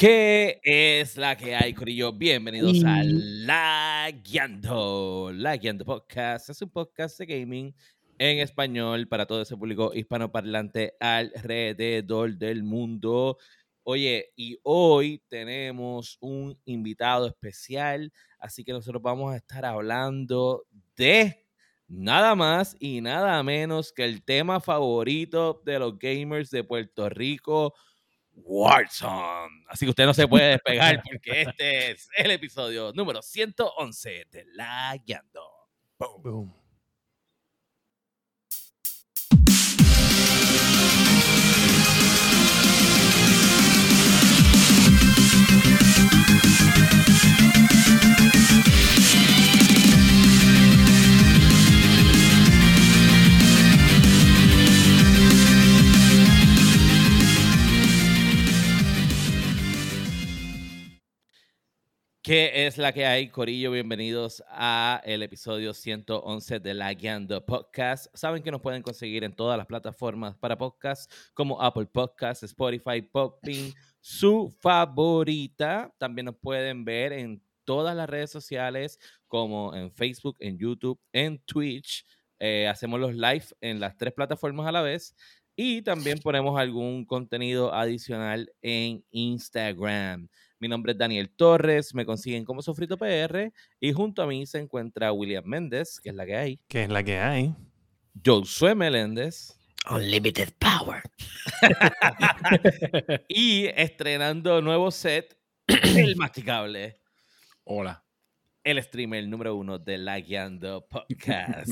¿Qué es la que hay, Corillo? Bienvenidos a La Guiando. La Guiando Podcast es un podcast de gaming en español para todo ese público hispanoparlante alrededor del mundo. Oye, y hoy tenemos un invitado especial, así que nosotros vamos a estar hablando de nada más y nada menos que el tema favorito de los gamers de Puerto Rico, Warzone. Así que usted no se puede despegar porque este es el episodio número 111 de La Guiando. Boom. Boom. ¿Qué es la que hay, Corillo? Bienvenidos a el episodio 111 de La Guiando Podcast. Saben que nos pueden conseguir en todas las plataformas para podcast como Apple Podcasts, Spotify, Popping, su favorita. También nos pueden ver en todas las redes sociales como en Facebook, en YouTube, en Twitch. Eh, hacemos los live en las tres plataformas a la vez. Y también ponemos algún contenido adicional en Instagram. Mi nombre es Daniel Torres, me consiguen como Sofrito PR y junto a mí se encuentra William Méndez, que es la que hay. Que es la que hay. Josué Meléndez. Unlimited Power. y estrenando nuevo set, El Masticable. Hola. El streamer número uno de La Guiando Podcast.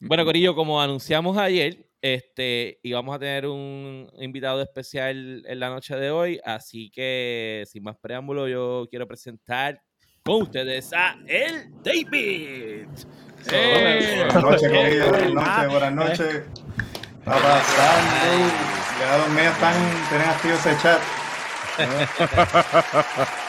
Bueno, Corillo, como anunciamos ayer, este, y vamos a tener un invitado especial en la noche de hoy, así que sin más preámbulo, yo quiero presentar con ustedes a el David. Buenas noches, buenas noches, buenas noches. Está pasando. Ya los míos están, tienen activo ese chat.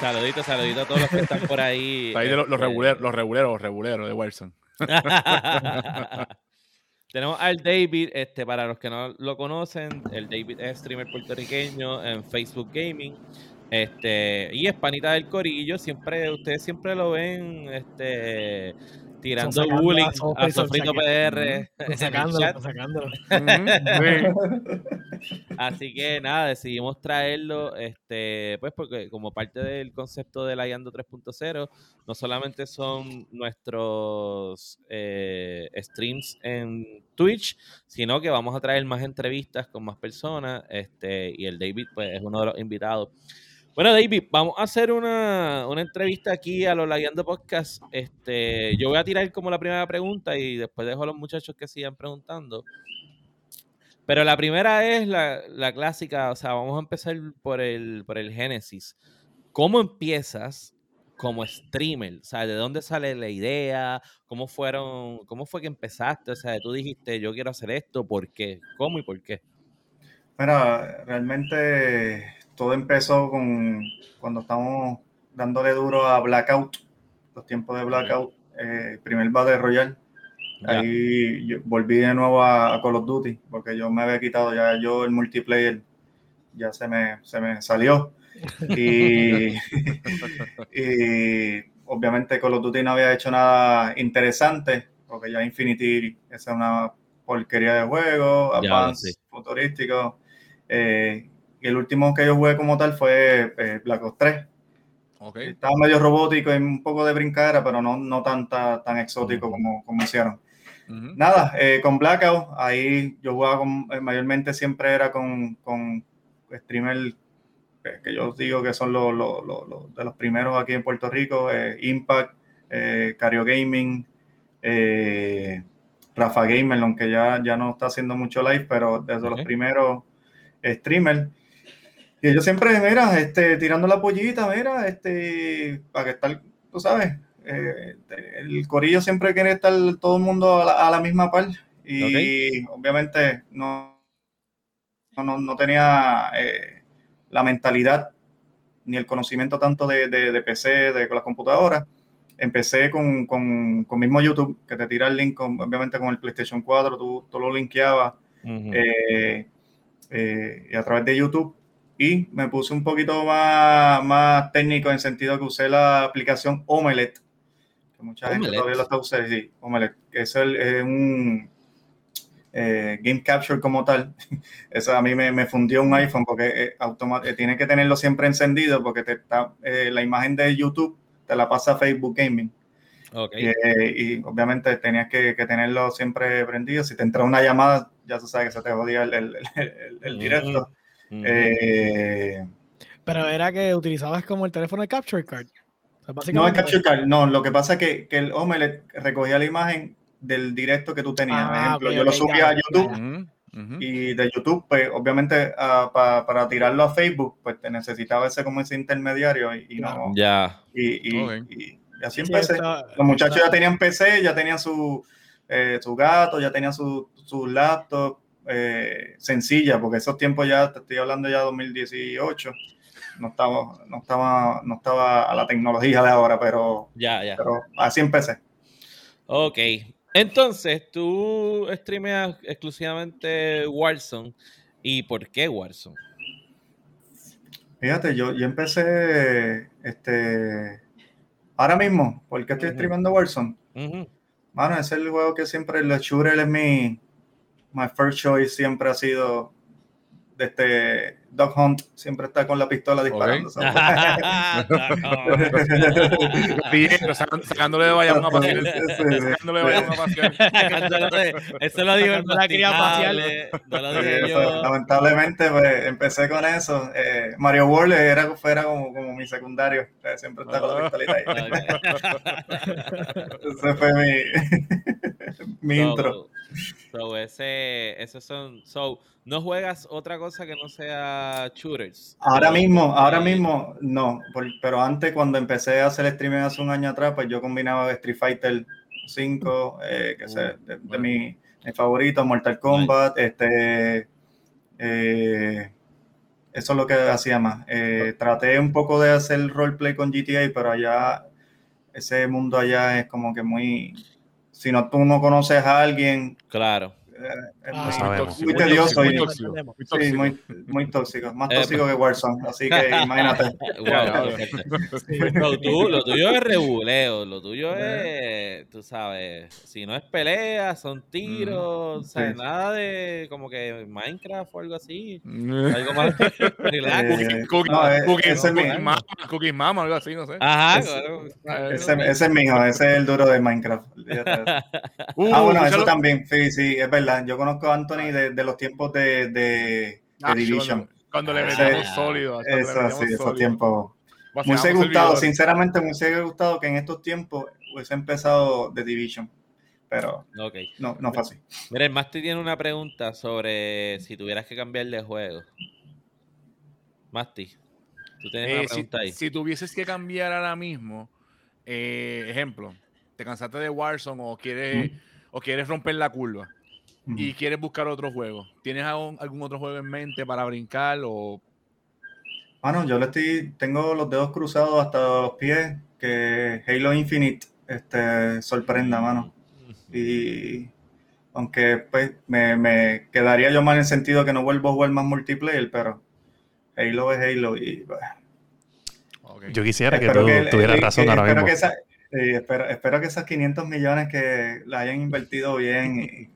Saluditos, saluditos a todos los que están por ahí. Ahí de los, los, reguleros, los reguleros, los reguleros de Wilson. Tenemos al David, este, para los que no lo conocen, el David es streamer puertorriqueño en Facebook Gaming. Este, y es panita del corillo, siempre, ustedes siempre lo ven, este, tirando bullying a Sofrito PR. Sacándolo, sacándolo. Así que nada, decidimos traerlo, este, pues porque como parte del concepto de la Yando 3.0, no solamente son nuestros eh, streams en Twitch, sino que vamos a traer más entrevistas con más personas, este, y el David pues es uno de los invitados. Bueno, David, vamos a hacer una, entrevista aquí a los Lagueando Podcast. Este, yo voy a tirar como la primera pregunta y después dejo a los muchachos que sigan preguntando. Pero la primera es la, clásica, o sea, vamos a empezar por el, por el génesis. ¿Cómo empiezas como streamer? O sea, ¿de dónde sale la idea? ¿Cómo fueron, cómo fue que empezaste? O sea, tú dijiste, yo quiero hacer esto, ¿por qué? ¿Cómo y por qué? Mira, realmente todo empezó con cuando estábamos dándole duro a Blackout, los tiempos de Blackout, eh, primer Battle Royale. Ahí volví de nuevo a, Call of Duty, porque yo me había quitado ya yo el multiplayer, ya se me, se me salió. Y, y obviamente Call of Duty no había hecho nada interesante, porque ya Infinity esa es una porquería de juego, avance futurístico. Eh, el último que yo jugué como tal fue eh, Black Ops 3. Estaba medio robótico y un poco de brincadera, pero no, no tan, tan, exótico como, como hicieron. Nada, eh, con Blackout, ahí yo jugaba con, eh, mayormente siempre era con, con streamers que yo digo que son los, de los primeros aquí en Puerto Rico, Impact, Cario Gaming, Rafa Gamer, aunque ya, ya no está haciendo mucho live, pero desde los primeros streamers. Y yo siempre, mira, este, tirando la pollita, mira, este, para que estar, tú sabes, eh, el corillo siempre quiere estar todo el mundo a la, misma par. Y obviamente no, no, no tenía eh, la mentalidad ni el conocimiento tanto de, de, PC, de con las computadoras. Empecé con, con, con, mismo YouTube, que te tira el link, obviamente con el PlayStation 4, tú, tú lo linkeabas. Eh, y a través de YouTube y me puse un poquito más, más técnico en sentido que usé la aplicación Omelette, que mucha gente todavía lo está usando, sí, Omelette, que es, es un eh, Game Capture como tal. Eso a mí me, me fundió un iPhone porque eh, eh, tiene que tenerlo siempre encendido porque te está, la imagen de YouTube te la pasa Facebook Gaming. Okay. y obviamente tenías que, que, tenerlo siempre prendido. Si te entra una llamada, ya tú sabes que se te jodía el, el, el, directo. Pero era que utilizabas como el teléfono de Capture Card. no, el Capture Card, no. Lo que pasa es que, que el Omelette recogía la imagen del directo que tú tenías. Por ah, ejemplo, yo lo subía a YouTube. Y de YouTube, pues obviamente uh, para tirarlo a Facebook, pues te necesitaba ese como ese intermediario y, no. Ya. Y, y, así empecé. Los muchachos ya tenían PC, ya tenían su, eh, su gato, ya tenían su, su laptop eh, sencilla, porque esos tiempos ya, te estoy hablando ya de 2018, no estaba, no estaba, no estaba a la tecnología de ahora, pero, ya, ya. pero así empecé. Ok, entonces, tú streameas exclusivamente Warzone. ¿Y por qué Warzone? Fíjate, yo, yo empecé este ahora mismo, ¿por qué estoy streamando Warzone? Mano, es el juego que siempre el shooter es mi my first choice siempre ha sido de Dog Hunt siempre está con la pistola disparando. Okay. sacándole de Bayamón a pasear. Sacándole de Bayamón a pasear. Eso lo digo la. No lo digo yo. Lamentablemente, pues, empecé con eso. Eh, Mario World era, fuera como, como mi secundario. Eh, siempre está con la pistolita ahí. Ese fue mi, mi intro. So, ese, esos son. So, ¿no juegas otra cosa que no sea shooters? Ahora mismo, ahora mismo no. pero antes, cuando empecé a hacer streaming hace un año atrás, pues yo combinaba Street Fighter 5, eh, que es de, mi, favorito, Mortal Kombat, este. Eh, eso es lo que hacía más. Eh, traté un poco de hacer roleplay con GTA, pero allá, ese mundo allá es como que muy si no tú no conoces a alguien. Claro. Eh, muy, tedioso muy, tóxico. Sí, muy, muy tóxico. Más eh, tóxico que Warzone. Así que imagínate. lo, tuyo, lo tuyo es rebuleo. Lo tuyo es, tú sabes, si no es pelea, son tiros. o sea, nada de como que Minecraft o algo así. algo más relax. Cookie Mama, algo así, no sé. Ajá, Ese, ese es mi hijo, ese es el duro de Minecraft. Uh, ah, bueno, eso también. Sí, sí, es verdad yo conozco a Anthony de, los tiempos de, de, ah, Division. Cuando, le metíamos sólido. Eso, sí, esos tiempos. Me hubiese gustado, sinceramente, me hubiese gustado que en estos tiempos hubiese empezado The Division. Pero no, no fue así. Mira, el Masti tiene una pregunta sobre si tuvieras que cambiar de juego. Masti, tú tienes una eh, pregunta si, ahí. Si tuvieses que cambiar ahora mismo, eh, ejemplo, te cansaste de Warzone o quieres, o quieres romper la curva y quieres buscar otro juego, ¿tienes algún, otro juego en mente para brincar o...? Bueno, yo le estoy, tengo los dedos cruzados hasta los pies que Halo Infinite este, sorprenda, mano. Y aunque pues me, quedaría yo mal en el sentido que no vuelvo a jugar más multiplayer, pero Halo es Halo y... Yo quisiera que tú tuvieras razón ahora mismo. Sí, espero, espero que esos 500 millones que la hayan invertido bien. Y,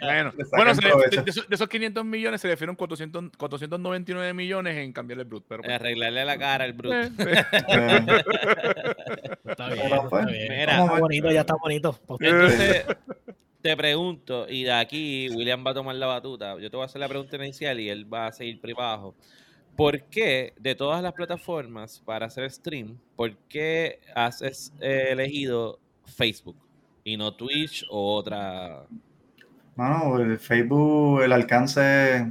bueno, bueno de, esos 500 millones se le 400, 499 millones en cambiarle el Brut. Pero, pues arreglarle la cara al Brut. Eh, está bien. Pues, está bonito, ya está bonito. Entonces, te pregunto, y de aquí William va a tomar la batuta. Yo te voy a hacer la pregunta inicial y él va a seguir privado. ¿Por qué de todas las plataformas para hacer stream, por qué has elegido Facebook y no Twitch o otra? Bueno, el Facebook, el alcance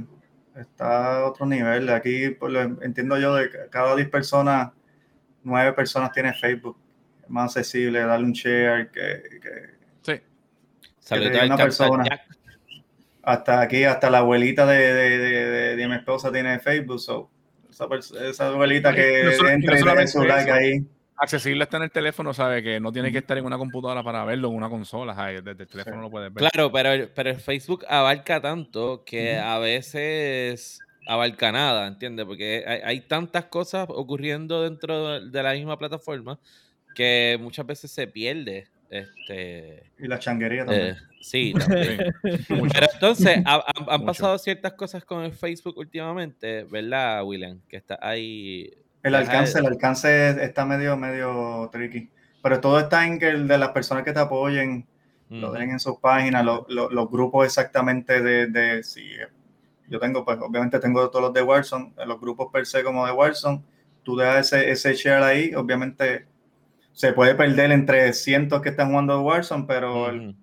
está a otro nivel. Aquí pues, entiendo yo de cada 10 personas, 9 personas tienen Facebook. Es más accesible darle un share que, sí. que una persona. Hasta aquí, hasta la abuelita de, de, de, mi esposa tiene Facebook. So esa, abuelita que entra y deja su like ahí. Accesible está en el teléfono, sabe que no tiene que estar en una computadora para verlo, en una consola, desde el teléfono lo puedes ver. Claro, pero, pero el Facebook abarca tanto que a veces abarca nada, ¿entiendes? Porque hay, tantas cosas ocurriendo dentro de la misma plataforma que muchas veces se pierde. Este, y la changuería también. Eh, sí, también. Pero entonces, han, pasado ciertas cosas con el Facebook últimamente, ¿verdad, William? Que está ahí. El alcance, el alcance está medio, medio tricky. Pero todo está en que el de las personas que te apoyen, lo den en sus páginas, los grupos exactamente de, de si yo tengo, pues obviamente tengo todos los de Warzone, los grupos per se como de Warzone, tú dejas ese, ese share ahí, obviamente se puede perder entre cientos que están jugando Warzone, pero el,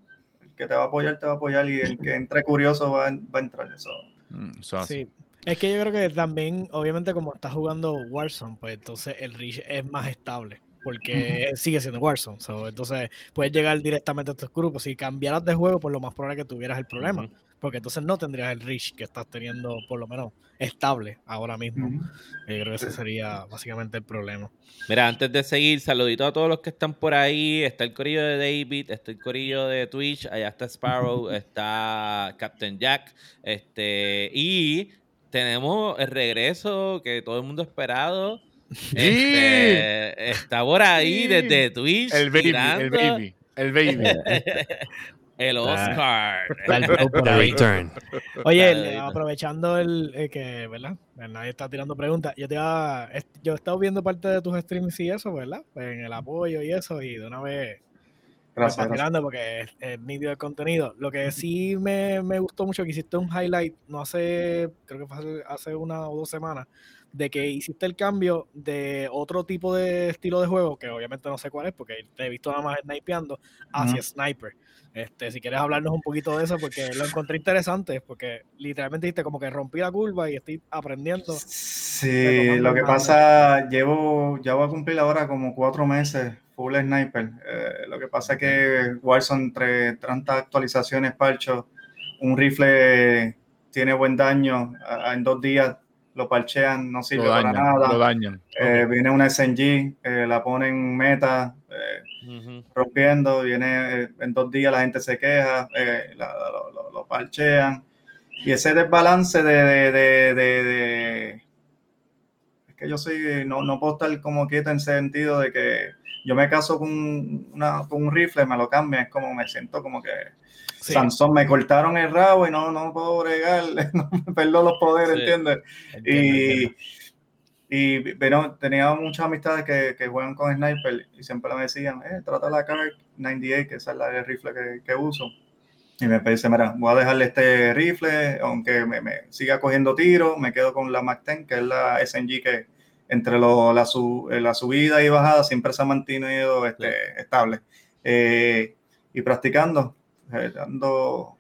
que te va a apoyar, te va a apoyar y el que entre curioso va, va a entrar. Eso. Mm, sí. Es que yo creo que también, obviamente, como estás jugando Warzone, pues entonces el reach es más estable porque sigue siendo Warzone. entonces puedes llegar directamente a estos grupos. Si cambiaras de juego, por lo más probable que tuvieras el problema porque entonces no tendrías el reach que estás teniendo, por lo menos estable ahora mismo. Yo creo que ese sería básicamente el problema. Mira, antes de seguir, saludito a todos los que están por ahí. Está el corillo de David, está el corillo de Twitch, allá está Sparrow, está Captain Jack, este, y tenemos el regreso que todo el mundo ha esperado. Este, está por ahí desde Twitch. El baby, el baby. El baby. El Oscar. return. Oye, aprovechando el eh, que, ¿verdad? Nadie está tirando preguntas. Yo te yo he estado viendo parte de tus streams y eso, ¿verdad? En el apoyo y eso, y de una vez Gracias, gracias. porque es, es, nítido el contenido. Lo que sí me, me, gustó mucho que hiciste un highlight, no hace, creo que fue hace, una o dos semanas, de que hiciste el cambio de otro tipo de estilo de juego, que obviamente no sé cuál es, porque te he visto nada más snipeando, hacia sniper. Este, si quieres hablarnos un poquito de eso, porque lo encontré interesante, porque literalmente dijiste como que rompí la curva y estoy aprendiendo. Sí, lo que pasa, llevo, ya voy a cumplir ahora como cuatro meses full sniper. Eh, lo que pasa es que Warzone, entre tantas actualizaciones, parcho, un rifle tiene buen daño, en dos días lo parchean, no sirve para nada. Lo dañan. Eh, viene una SNG, eh, la ponen meta, rompiendo, viene en dos días la gente se queja, lo, parchean. Y ese desbalance de, de, de, es que yo soy, no, no puedo estar como quieto en sentido de que yo me caso con, una, con un rifle, me lo cambian, es como me siento como que Sansón, me cortaron el rabo y no, no puedo bregar, no me perdo los poderes, ¿entiendes? Y, y pero tenía muchas amistades que, que, juegan con sniper y siempre me decían, eh, trata la CAR 98, que esa es la rifle que, que uso. Y me dice, mira, voy a dejarle este rifle, aunque me, me siga cogiendo tiros, me quedo con la MAC-10, que es la SNG que, entre lo, la, eh, la, subida y bajada siempre se ha mantenido este, estable. Eh, y practicando, eh, dando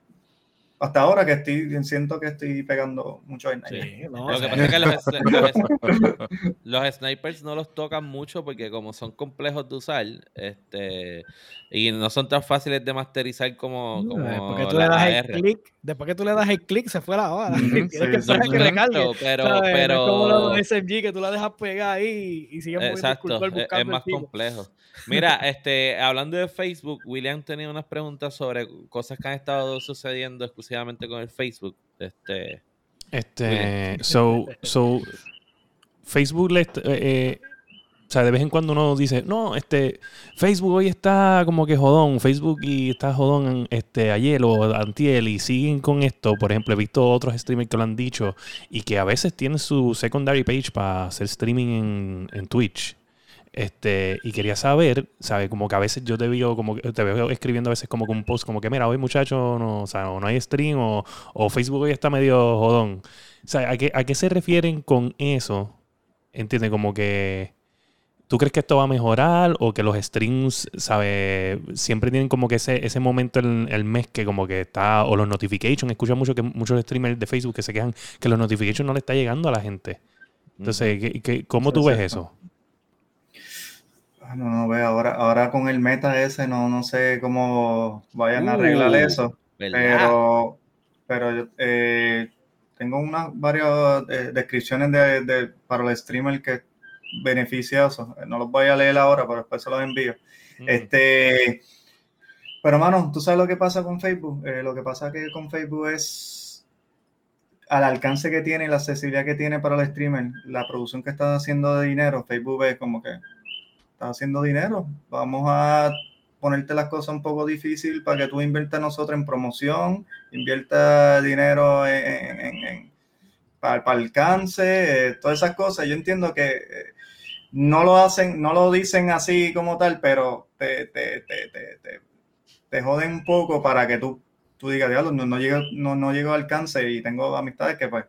hasta ahora que estoy, siento que estoy pegando mucho en sí, no, Lo que pasa es que los, los, snipers no los tocan mucho porque como son complejos de usar, este y no son tan fáciles de masterizar como, como después que tú le das el clic, después que tú le das el clic se fue la hora. Tienes que esperar que recargue. Pero, pero es como los SMG que tú la dejas pegar ahí y sigue Exacto, es, es más complejo. Mira, este, hablando de Facebook, William tenía unas preguntas sobre cosas que han estado sucediendo exclusivamente con el Facebook. Este, este, so, so, Facebook le, eh, eh, o sea, de vez en cuando uno dice, no, este, Facebook hoy está como que jodón, Facebook y está jodón este, ayer o antiel y siguen con esto. Por ejemplo, he visto otros streamers que lo han dicho y que a veces tienen su secondary page para hacer streaming en, en Twitch. Este, y quería saber, ¿sabes? Como que a veces yo te veo, como te veo escribiendo a veces como que un post, como que mira, hoy muchacho, no, o, sea, o no hay stream, o, o, Facebook hoy está medio jodón. O sea, ¿a qué, ¿a qué se refieren con eso? ¿Entiendes? Como que. ¿Tú crees que esto va a mejorar o que los streams, ¿sabes? Siempre tienen como que ese, ese momento en el mes que como que está, o los notifications, escucho mucho que muchos streamers de Facebook que se quejan que los notifications no le está llegando a la gente. Entonces, ¿qué, cómo tú ves eso? Ah, no, no veo, ahora, ahora con el meta ese no, no sé cómo vayan a arreglar uh, eso, pero, pero eh, tengo unas varias eh, descripciones de, para el streamer que es beneficioso, no los voy a leer ahora, pero después se los envío. Mm. Este, pero mano, tú sabes lo que pasa con Facebook, eh, lo que pasa que con Facebook es al alcance que tiene y la accesibilidad que tiene para el streamer, la producción que está haciendo de dinero, Facebook es como que está haciendo dinero. Vamos a ponerte las cosas un poco difícil para que tú inviertas nosotros en promoción, invierta dinero para, para, alcance, eh, todas esas cosas. Yo entiendo que eh, no lo hacen, no lo dicen así como tal, pero te, te, te, te, te joden un poco para que tú tú digas, diablo, no, no, llego, no, no llego al alcance y tengo amistades que pues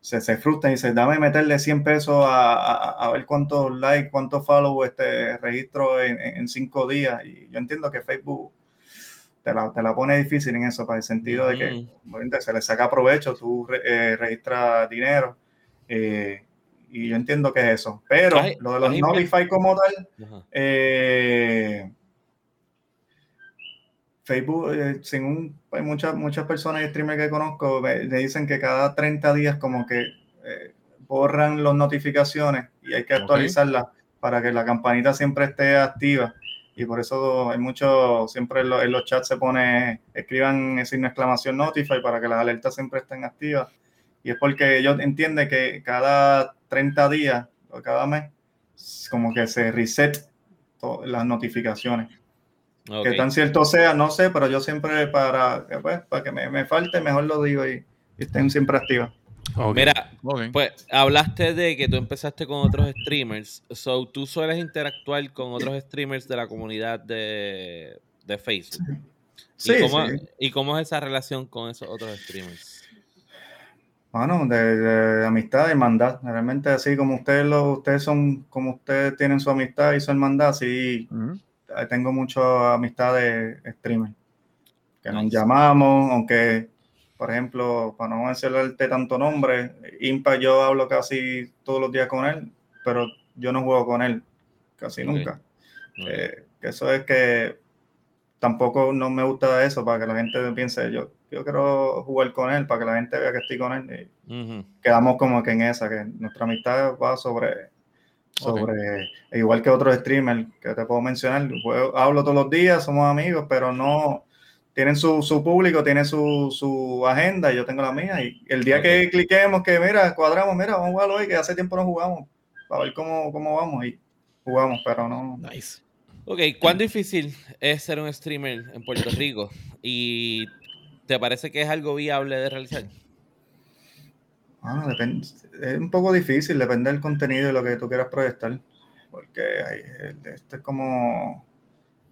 se, se frustran y dicen, dame meterle 100 pesos a, a, ver cuántos likes, cuántos follow este registro en, en, cinco días. Y yo entiendo que Facebook te la, te la, pone difícil en eso, para el sentido de que se le saca provecho, tú eh, registras dinero. Eh, y yo entiendo que es eso. Pero lo de los Notify como tal, eh, Facebook, eh, según hay muchas, muchas personas y streamers que conozco, me, dicen que cada 30 días como que eh, borran las notificaciones y hay que actualizarlas para que la campanita siempre esté activa. Y por eso hay mucho, siempre en, los chats se pone, escriban esa exclamación notify para que las alertas siempre estén activas. Y es porque ellos entienden que cada 30 días o cada mes, como que se reset las notificaciones. Que tan cierto sea, no sé, pero yo siempre para, pues, para que me, falte, mejor lo digo y, estén siempre activos. Mira, pues hablaste de que tú empezaste con otros streamers. So, tú sueles interactuar con otros streamers de la comunidad de, Facebook. Sí. ¿Y, cómo, ¿Y cómo es esa relación con esos otros streamers? Bueno, de, amistad y hermandad. Realmente así como ustedes lo, ustedes son, como ustedes tienen su amistad y su hermandad, sí tengo muchas amistades streamers que nos llamamos, aunque, por ejemplo, para no mencionarte tanto nombre, Impa yo hablo casi todos los días con él, pero yo no juego con él casi nunca. Eh, eso es que tampoco no me gusta eso para que la gente piense yo yo quiero jugar con él para que la gente vea que estoy con él y quedamos como que en esa que nuestra amistad va sobre sobre, igual que otros streamers que te puedo mencionar, hablo todos los días, somos amigos, pero no, tienen su, su público, tienen su, su, agenda, yo tengo la mía, y el día que cliquemos, que mira, cuadramos, mira, vamos a jugar hoy, que hace tiempo no jugamos, para ver cómo, cómo vamos, y jugamos, pero no. Nice. Ok, ¿cuán difícil es ser un streamer en Puerto Rico? ¿Y te parece que es algo viable de realizar? Ah, depende, es un poco difícil, depende del contenido y lo que tú quieras proyectar, porque este es como,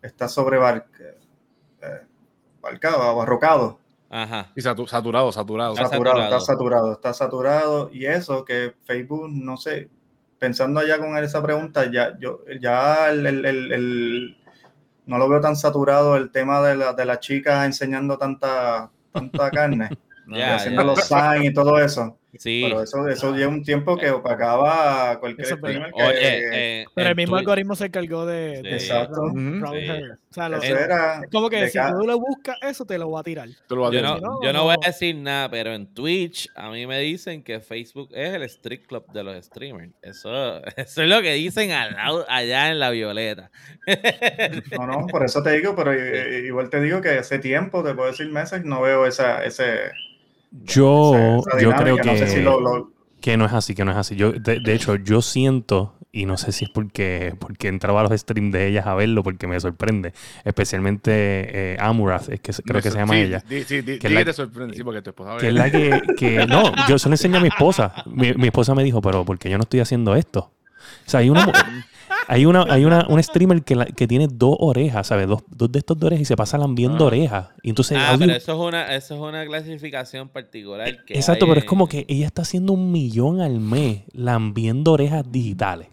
está sobrebarcado, eh, abarrocado. Ajá. Y saturado, saturado. Está saturado, está saturado, está saturado. Y eso que Facebook, no sé, pensando allá con esa pregunta, ya, yo, ya el, el, el, no lo veo tan saturado el tema de, la, de las chicas enseñando tanta, tanta carne. haciendo los signs y todo eso. Sí. Pero eso, eso lleva un tiempo que opacaba cualquier streamer que, eh, Pero el mismo algoritmo se encargó de, Exacto. O sea, lo, es como que si tú lo buscas, eso te lo va a tirar. Yo, no, yo no, voy a decir nada, pero en Twitch a mí me dicen que Facebook es el street club de los streamers. Eso, eso es lo que dicen allá en la Violeta. no, no, por eso te digo, pero igual te digo que hace tiempo, te puedo decir meses, no veo esa, ese yo, yo creo que, no que no es así, que no es así. Yo, de, hecho, yo siento, y no sé si es porque, porque entraba a los streams de ellas a verlo, porque me sorprende, especialmente eh, Amurath, es que creo que se llama ella. Sí, sí, que es la, te sorprende, sí, porque tu esposa Que es la que, que, no, yo se lo enseñé a mi esposa. Mi, mi esposa me dijo, pero ¿por qué yo no estoy haciendo esto? O sea, hay una, hay una, hay una, un streamer que, que tiene dos orejas, ¿sabes? Dos, dos de estos de orejas y se pasa lambiendo ah. orejas. Y entonces, ah, pero eso es, una, eso es una clasificación particular. Exacto, pero es como que ella está haciendo un millón al mes lambiendo orejas digitales.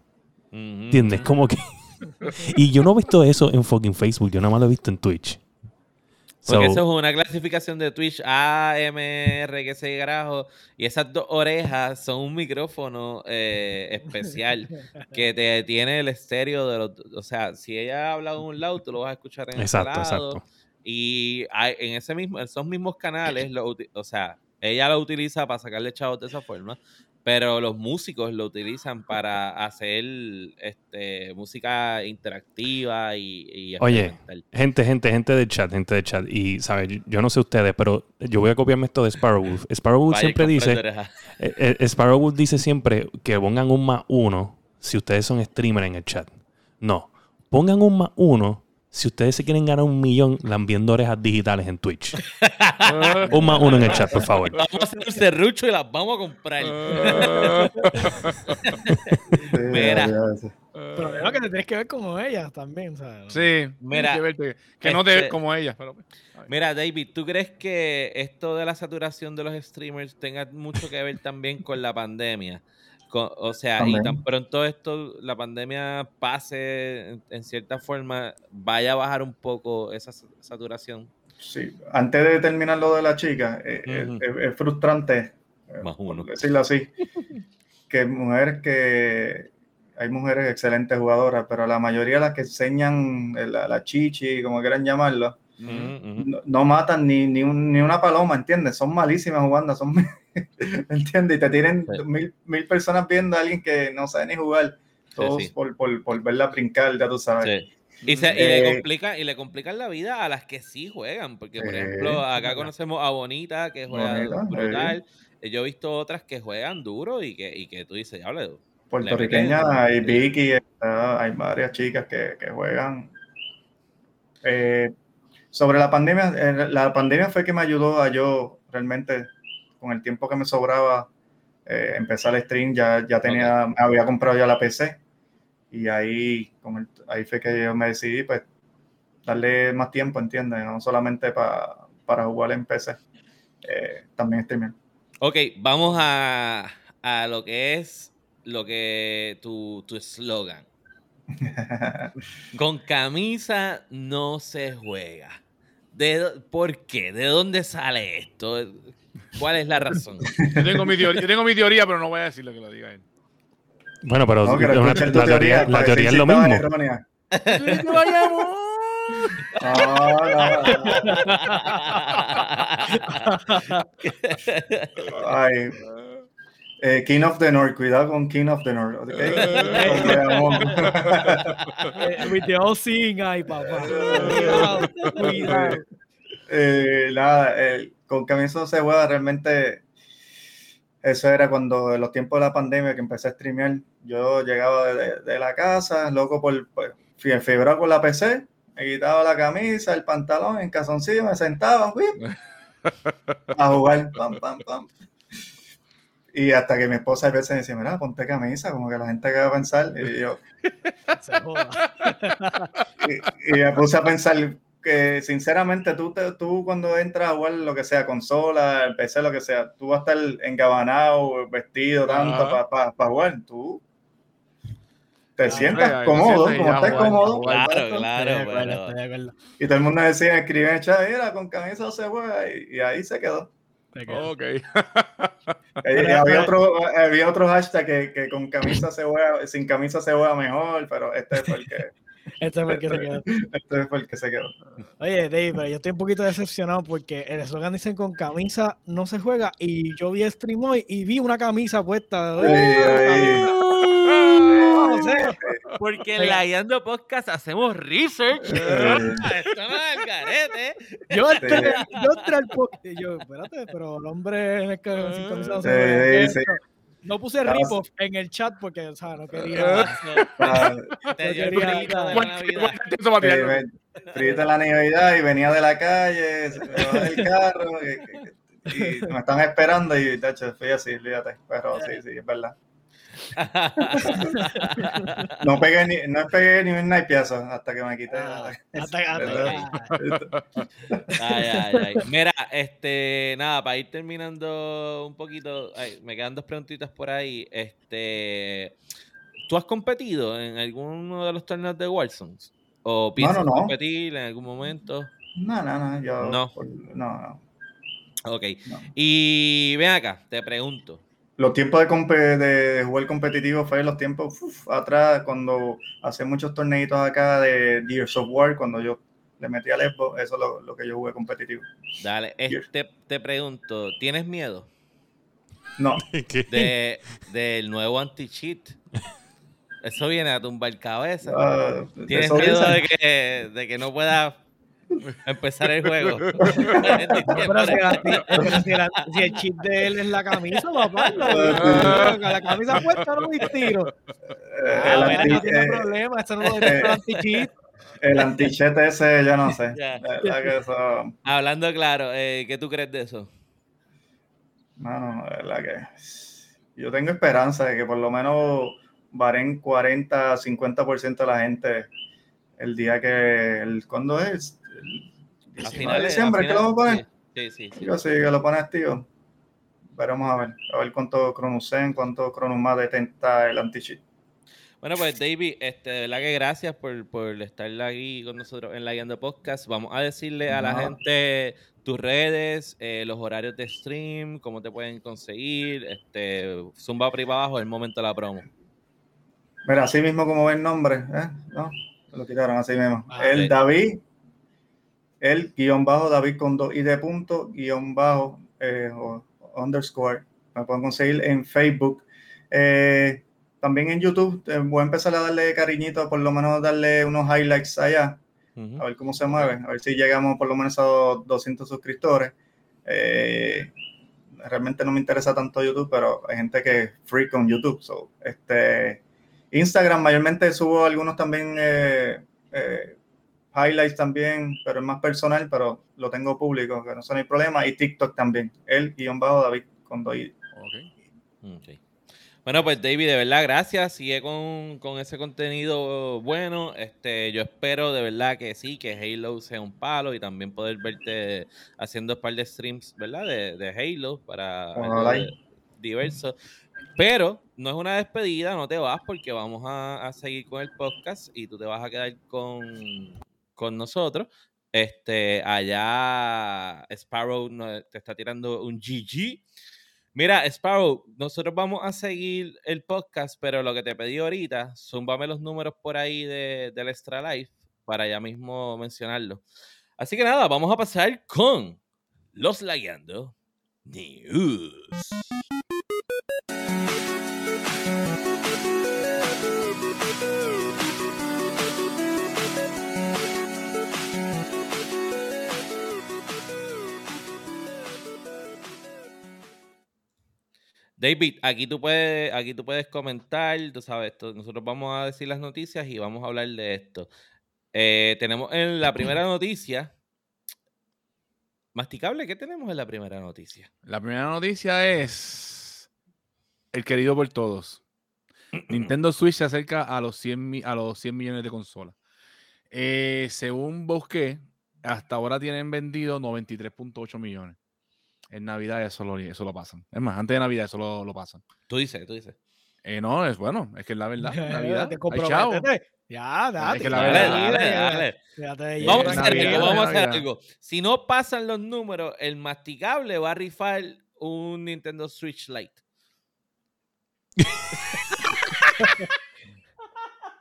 ¿Entiendes? Como que... y yo no he visto eso en fucking Facebook, yo nada más lo he visto en Twitch. Porque eso es una clasificación de Twitch A, M, R, que se grajo. Y esas dos orejas son un micrófono eh, especial que te tiene el estéreo de los. O sea, si ella habla de un lado, tú lo vas a escuchar en exacto, lado. Exacto. Y hay, en ese mismo, esos mismos canales, lo, o sea, ella lo utiliza para sacarle chavos de esa forma, pero los músicos lo utilizan para hacer este, música interactiva y, Oye, gente, gente, gente del chat, gente del chat, y sabes, yo no sé ustedes, pero yo voy a copiarme esto de Sparrowwolf. Sparrowwolf siempre dice, eh, eh, Sparrowwolf dice siempre que pongan un más uno si ustedes son streamers en el chat. No, pongan un más uno si ustedes se quieren ganar un millón lambiendo orejas digitales en Twitch. un más uno en el chat, por favor. Vamos a hacer un serrucho y las vamos a comprar. Mira. Pero es que te tienes que ver como ellas también, ¿sabes? Sí, mira, que, no te ves este, como ellas. Pues, mira, David, ¿tú crees que esto de la saturación de los streamers tenga mucho que ver también con la pandemia? O sea, y tan pronto esto, la pandemia pase en, cierta forma, vaya a bajar un poco esa saturación. Sí, antes de terminar lo de la chica, eh, eh, es, frustrante, eh, Más uno. decirlo así, que mujeres que hay mujeres excelentes jugadoras, pero la mayoría de las que enseñan la, la chichi, como quieran llamarlo, no, matan ni, ni, ni, una paloma, ¿entiendes? Son malísimas jugando, son ¿entiendes? Y te tienen mil, mil, personas viendo a alguien que no sabe ni jugar, todos Por, por, por, verla brincar, ya tú sabes. Y, se, y, le eh, complica, y le complican la vida a las que sí juegan, porque por ejemplo, acá conocemos a Bonita, que juega brutal. Yo he visto otras que juegan duro y que, y que tú dices, ya hablo. Puertorriqueña, hay Vicky, hay varias chicas que, que juegan. Eh, sobre la pandemia, eh, la pandemia fue que me ayudó a yo realmente con el tiempo que me sobraba, eh, empezar el stream, ya, ya tenía, había comprado ya la PC y ahí, con ahí fue que yo me decidí, pues, darle más tiempo, ¿entiendes? No solamente para jugar en PC, eh, también streamer. Ok, vamos a, a, lo que es lo que tu eslogan. Con camisa no se juega. ¿De, ¿Por qué? ¿De dónde sale esto? ¿Cuál es la razón? Yo tengo mi teoría, tengo mi teoría pero no voy a decir lo que lo diga él. Bueno, pero la, teoría, la teoría es lo mismo. Ay. Eh, King of the North, cuidado con King of the North. Okay? With the all seeing eye, papá. Cuidado, Eh, nada, eh, con camisa se juega realmente. Eso era cuando en los tiempos de la pandemia que empecé a streamear. Yo llegaba de, de la casa, loco por, pues, febrero con la PC, me quitaba la camisa, el pantalón, en casoncillo, me sentaba, a jugar, pam, pam, pam. Y hasta que mi esposa a veces me decía, mira, ponte camisa, como que la gente va a pensar. Y yo. y, me puse a pensar, que sinceramente tú, tú cuando entras a jugar lo que sea, consola, PC, lo que sea, tú vas a estar engabanado, vestido tanto para pa, jugar, tú te sientas cómodo, como estás cómodo. Claro, claro, Y todo el mundo decía, escribe en mira, con camisa se juega, y, ahí se quedó. Ok. había, otro, había otro hashtag que, que, con camisa se juega, sin camisa se juega mejor, pero este fue el que... Este fue el que se quedó. Este fue el que se quedó. Oye, Dave, pero yo estoy un poquito decepcionado porque el eslogan dicen con camisa no se juega y yo vi el stream hoy y vi una camisa puesta. porque en la Guiando Podcast hacemos research. Esto no es el garete. Yo entré, yo entré al podcast yo, espérate, pero el hombre en el que sin camisa no se juega. No puse rip-off en el chat porque, o sea, no quería. Te dio el de la Navidad y venía de la calle, se me del carro y, me están esperando y, de hecho, fui así, fíjate. Pero sí, sí, es verdad. No pegué ni, no pegué ni un naipiazo hasta que me quité. Ah, Mira, este, nada, para ir terminando un poquito, me quedan dos preguntitas por ahí. Este, ¿tú has competido en alguno de los torneos de Warzone? ¿O piensas competir en algún momento? No, no, no, yo no. no, no. Ok. Y ven acá, te pregunto los tiempos de, de, jugar competitivo fue los tiempos atrás, cuando hace muchos torneitos acá de Gears of War, cuando yo le metí al Xbox, eso es lo, lo que yo jugué competitivo. Dale, este, te pregunto, ¿tienes miedo? No. De, del nuevo anti-cheat. Eso viene a tumbar cabeza. Uh, ¿Tienes miedo de que, de que no pueda empezar el juego. pero si, si, el chip de él es la camisa, papá. No, la camisa puesta no me tiro. Ah, el no tiene problema, eso no lo el anti-cheat. El anti-cheat ese, yo no sé. Eso... Hablando claro, eh, ¿qué tú crees de eso? No, no, la verdad que yo tengo esperanza de que por lo menos varen 40, 50% de la gente el día que, el, ¿cuándo es? El 19 de diciembre, ¿qué lo vamos a poner? Sí, sí, sí. Yo sí, que lo pones, tío. Veremos a ver, a ver cuánto Cronus Zen, cuánto Cronus más detenta el anti-cheat. Bueno, pues David, este, de verdad que gracias por, por estar aquí con nosotros en la Guiando Podcast. Vamos a decirle a la gente tus redes, eh, los horarios de stream, cómo te pueden conseguir. Este, zumba para abajo, el momento de la promo. Mira, así mismo como ven nombre, ¿eh? ¿No? Lo quitaron así mismo. Ah, el David, el guion bajo David con dos y de punto, guion bajo eh, underscore. Me pueden conseguir en Facebook. Eh, también en YouTube voy a empezar a darle cariñito, por lo menos darle unos highlights allá a ver cómo se mueve, a ver si llegamos por lo menos a 200 suscriptores. Eh, realmente no me interesa tanto YouTube, pero hay gente que es free con YouTube. So, este, Instagram mayormente subo algunos también eh, eh, highlights también, pero es más personal, pero lo tengo público, que no son el problema. Y TikTok también, el guion bajo David con Doy. Okay. Bueno, pues David, de verdad, gracias. Sigue con, ese contenido bueno. Este, yo espero de verdad que sí, que Halo sea un palo y también poder verte haciendo un par de streams, ¿verdad? De, Halo para diversos. Pero no es una despedida, no te vas porque vamos a, seguir con el podcast y tú te vas a quedar con, con nosotros. Este, allá Sparrow te está tirando un GG. Mira, Sparrow, nosotros vamos a seguir el podcast, pero lo que te pedí ahorita, zúmbame los números por ahí de, del Extra Life para ya mismo mencionarlo. Así que nada, vamos a pasar con los Lagueando News. David, aquí tú puedes, aquí tú puedes comentar, tú sabes, esto, nosotros vamos a decir las noticias y vamos a hablar de esto. Eh, tenemos en la primera noticia. Masticable, ¿qué tenemos en la primera noticia? La primera noticia es el querido por todos. Nintendo Switch se acerca a los 100, a los 100 millones de consolas. Eh, según busqué, hasta ahora tienen vendido 93.8 millones. En Navidad eso lo, eso lo pasan. Es más, antes de Navidad eso lo, lo pasan. Tú dices, tú dices. Eh, no, es bueno, es que es la verdad. Navidad. Ya, dale. Es que la verdad, dale, dale, Vamos a hacer algo, vamos a hacer algo. Si no pasan los números, el masticable va a rifar un Nintendo Switch Lite.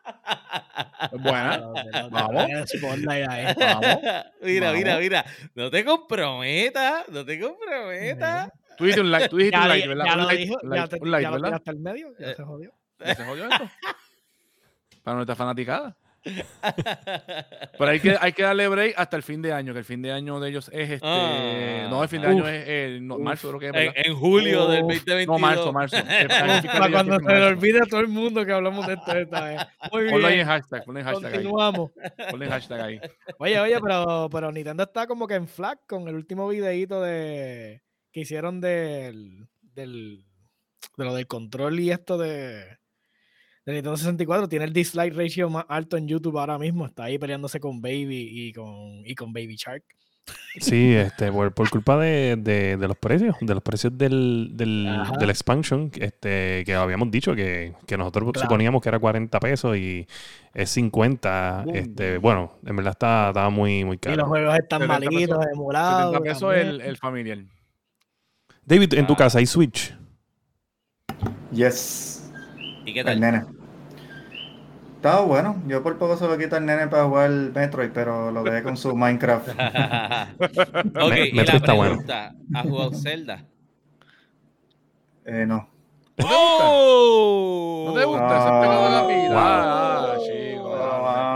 Bueno, vamos. Mira, mira, mira. No te comprometas, no te comprometas. Tú dijiste un like, tú dijiste un like, ¿verdad? Ya un lo like, dijo, ya, te, un like, ya ¿verdad? hasta el medio, ya eh, se jodió. ¿Ya se jodió esto? Para nuestra fanaticada. Pero hay que, hay que darle break hasta el fin de año, que el fin de año de ellos es este. Ah, no, el fin de año es el marzo, creo que es. ¿verdad? En, julio del 2022. No, marzo, marzo. Para cuando se le olvide a todo el mundo que hablamos de esto esta vez. Muy bien. Ponlo ahí en hashtag, ponlo en hashtag Continuamos. ahí. Ponlo en hashtag ahí. Oye, oye, pero, pero Nintendo está como que en flag con el último videito de que hicieron del, del de lo del control y esto de de Nintendo 64 tiene el dislike ratio más alto en YouTube ahora mismo. Está ahí peleándose con Baby y con, y con Baby Shark. Sí, este, por, culpa de, de, los precios, de los precios del, del, del, expansion, este, que habíamos dicho que, que nosotros suponíamos que era 40 pesos y es 50. Este, bueno, en verdad está, estaba muy, muy caro. Y los juegos están malitos, emulados. 70 pesos el, el familiar. David, en tu ah. casa hay Switch. Yes. ¿Y qué tal? Está bueno. Yo por poco se lo quito al nene para jugar Metroid, pero lo dejé con su Minecraft. ok, y la pregunta, ¿ha jugado Zelda? Eh, no. ¿No te gusta? ¡Oh! ¿No te gusta? Eso es pegado la vida. Ah,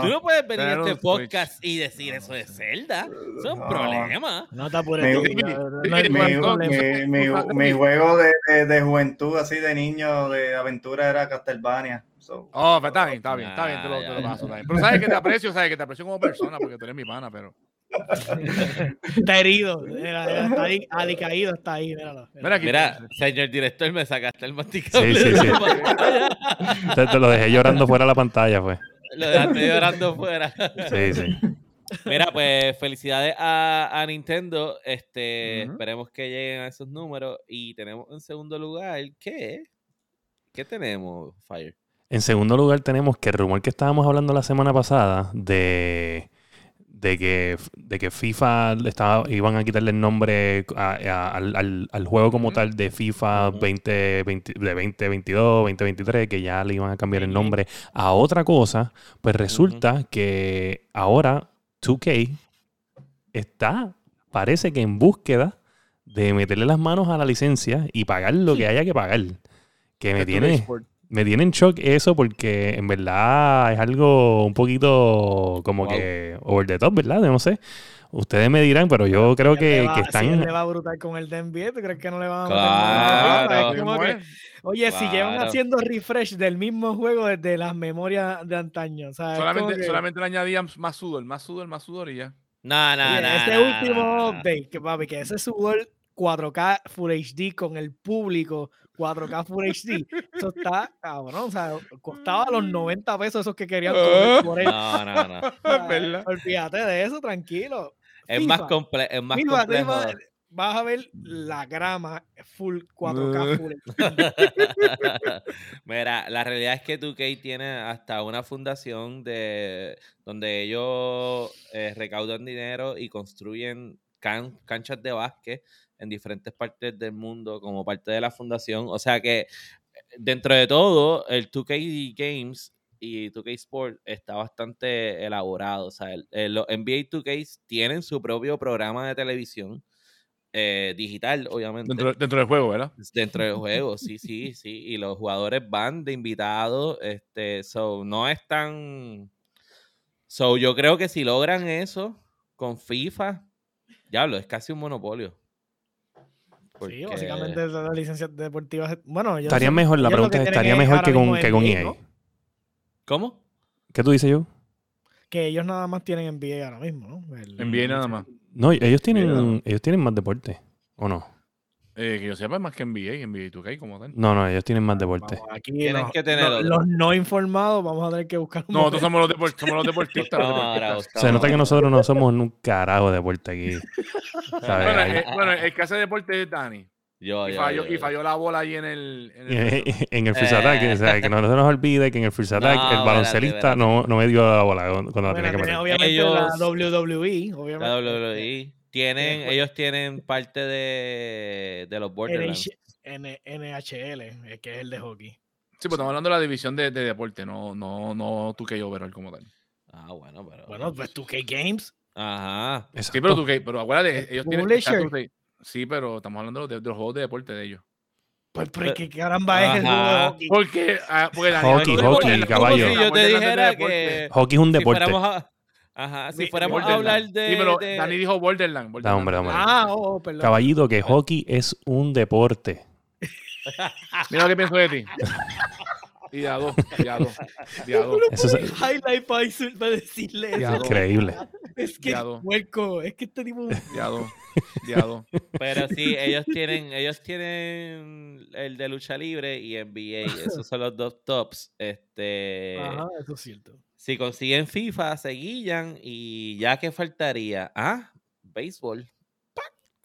Tú no puedes venir a este podcast y decir eso de Zelda. Eso es un problema. No te por Mi juego de, de, juventud, así de niño, de aventura, era Castlevania. Oh, pero está bien, está bien, está bien, te lo, te lo paso. Pero sabes que te aprecio, sabes que te aprecio como persona porque tú eres mi pana, pero. está herido, está ahí, alicaído, está ahí. Míralo, Mira, Mira, señor director, me sacaste el masticable. Sí, sí, sí. te, te, lo dejé llorando fuera de la pantalla, pues. Lo dejaste llorando fuera. Sí, sí. Mira, pues felicidades a, a Nintendo. Este, esperemos que lleguen a esos números. Y tenemos en segundo lugar, ¿qué? ¿Qué tenemos, Fire? En segundo lugar tenemos que el rumor que estábamos hablando la semana pasada de, de, que, de que FIFA estaba, iban a quitarle el nombre al, al, juego como tal de FIFA 20, de 2022, 2023, que ya le iban a cambiar el nombre a otra cosa, pues resulta que ahora 2K está, parece que en búsqueda de meterle las manos a la licencia y pagar lo que haya que pagar. Que me tiene me tiene en shock eso porque en verdad es algo un poquito como que over the top, ¿verdad? No sé. Ustedes me dirán, pero yo creo que, que están. Si le va a brutar con el DNB, ¿tú crees que no le van a claro. Oye, si llevan haciendo refresh del mismo juego desde las memorias de antaño. Solamente, solamente le añadían más sudor, más sudor, más sudor y ya. No, no, no. Ese último update, que papi, que ese sudor 4K Full HD con el público 4K Full HD. Eso está cabrón. O sea, costaba los 90 pesos esos que querían comer por él. No, no, no. Olvídate de eso, tranquilo. Es más, comple es más complejo. Vas a ver la grama full 4K full. Mira, la realidad es que 2K tiene hasta una fundación de donde ellos eh, recaudan dinero y construyen canchas de básquet en diferentes partes del mundo como parte de la fundación. O sea que dentro de todo, el 2K Games y 2K Sport está bastante elaborado. O sea, los NBA 2K tienen su propio programa de televisión. Eh, digital, obviamente. Dentro, dentro, del juego, ¿verdad? Dentro del juego, sí, sí, sí. Y los jugadores van de invitados. Este, so, no es tan. So, yo creo que si logran eso con FIFA, ya lo es casi un monopolio. Sí, básicamente las licencias deportivas. Bueno, estaría mejor, la pregunta es: ¿estaría mejor que con, que con EA? ¿Cómo? ¿Qué tú dices yo? Que ellos nada más tienen NBA ahora mismo, ¿no? El, NBA nada más. No, ellos tienen, ellos tienen más deporte, ¿o no? Eh, que yo sepa más que NBA, NBA 2K como tal. No, no, ellos tienen más deporte. aquí Tienes que tener los no informados vamos a tener que buscar un No, nosotros somos los, somos los deportistas. Se nota que nosotros no somos un carajo de deporte aquí. bueno, el, bueno, el que hace deporte es Dani. Yo, y, falló, y falló la bola ahí en el. En el, en el first attack. O sea, que no se nos olvide que en el first attack el baloncelista no, no me dio la bola cuando la tenía que meter. Obviamente la WWE. Obviamente. La WWE. Tienen, ellos tienen parte de, de los Borderlands. NHL, que es el de hockey. Sí, pues estamos hablando de la división de, de deporte, no, no, no 2K Overall como tal. Ah, bueno, pero. Bueno, pues 2K Games. Ajá. Sí, pero 2K, pero acuérdate, ellos tienen. Sí, pero estamos hablando de, de, los juegos de deporte de ellos. Pues, pero ¿qué caramba es el juego de hockey? Porque, ah, porque hockey, hockey, caballo. Si yo te dijera que. Hockey es un deporte. Ajá, si fuéramos a hablar de. Sí, pero Dani dijo Borderland. hombre, hombre. Ah, oh, perdón. Caballito, que hockey es un deporte. Mira lo que pienso de ti. Y a dos, y a dos, y a dos. Eso es... Highlight para decirle eso. Increíble. Es que hueco, es que este tipo. Y a dos, y a dos. Pero sí, ellos tienen, ellos tienen el de lucha libre y NBA. Esos son los dos tops. Este. Ajá, eso es cierto. Si consiguen FIFA, se guillan y ya que faltaría, ah, béisbol.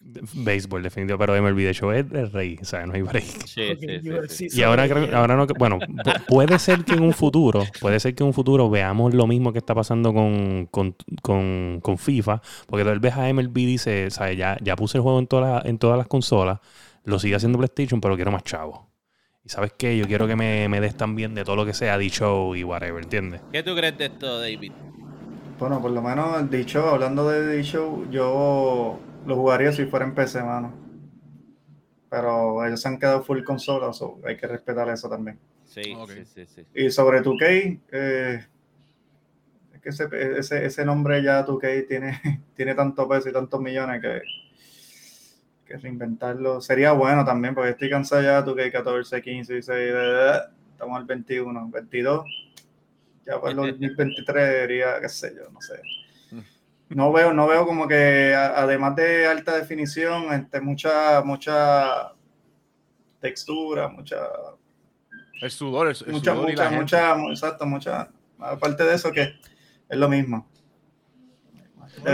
Béisbol, definitivo, pero MLB de show es el rey, o sea, no hay break. Sí, sí, sí, y ahora, ahora no, bueno, puede ser que en un futuro, puede ser que en un futuro veamos lo mismo que está pasando con, con, con, con FIFA, porque tal vez a MLB dice, o sea, ya, ya puse el juego en, todas en todas las consolas, lo sigue haciendo PlayStation, pero quiero más chavo. Y sabes qué, yo quiero que me, me des también de todo lo que sea D-Show y whatever, ¿entiendes? ¿Qué tú crees de esto, David? Bueno, por lo menos el D-Show, hablando de D-Show, yo lo jugaría si fuera en PC, mano. Pero ellos se han quedado full consola, so hay que respetar eso también. Sí, sí, sí, sí, Y sobre 2K, eh, es que ese, ese, ese, nombre ya 2K tiene, tiene tanto peso y tantos millones que, que reinventarlo sería bueno también, porque estoy cansado ya 2K 14, 15, 16, estamos al 21, 22. Ya para el 2023 diría, qué sé yo, no sé. No veo, no veo como que además de alta definición, este, mucha, mucha textura, mucha el sudor, el, mucha, mucha, mucha, exacto, mucha. Aparte de eso, que es lo mismo.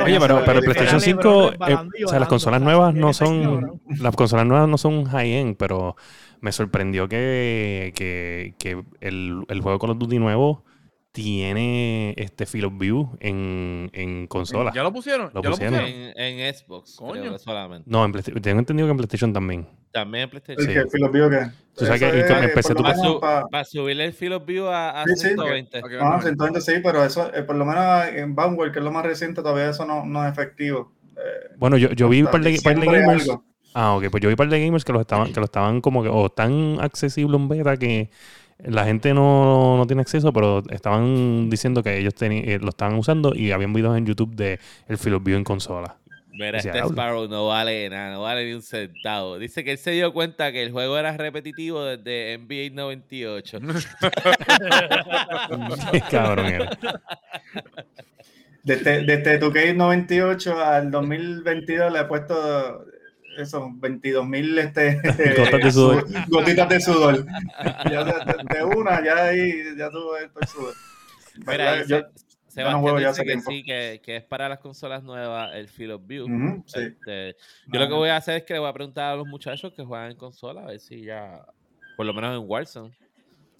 Oye, pero, pero el PlayStation 5, eh, o sea, las consolas nuevas no son, las consolas nuevas no son high-end, pero me sorprendió que, que, que el, el, juego Call of Duty nuevo tiene este Field of View en, en consola. ¿Ya lo pusieron? Lo pusieron? En, en, Xbox, Coño. solamente. No, en tengo entendido que en PlayStation también. También en PlayStation. Sí. ¿El Field of View qué? Tú sabes que PC tú para, para subirle el View a, a sí, 120. Sí. Okay. Ah, 120 sí, pero eso, eh, por lo menos en Vanguard, que es lo más reciente, todavía eso no, no es efectivo. Eh, bueno, yo, yo vi un par de, par de gamers. Algo. Ah, ok, pues yo vi un par de gamers que lo estaban, que lo estaban como que, o tan accesible en beta que la gente no, no, tiene acceso, pero estaban diciendo que ellos eh, lo estaban usando y habían videos en YouTube de el Philip View en consola. Mira, este Sparrow no vale nada, no vale ni un centavo. Dice que él se dio cuenta que el juego era repetitivo desde NBA 98. Qué cabrón era. Desde, desde 2K 98 al 2022 le he puesto eso, 22 mil este, gotitas de sudor. gotitas de sudor. ya de, de, una, ya ahí, ya tuve esto sudor. Mira, yo, se, yo no juego ya hace que sí, que, que, es para las consolas nuevas el Field of View. Uh -huh, sí. este, yo lo que voy a hacer es que le voy a preguntar a los muchachos que juegan en consola a ver si ya, por lo menos en Warzone.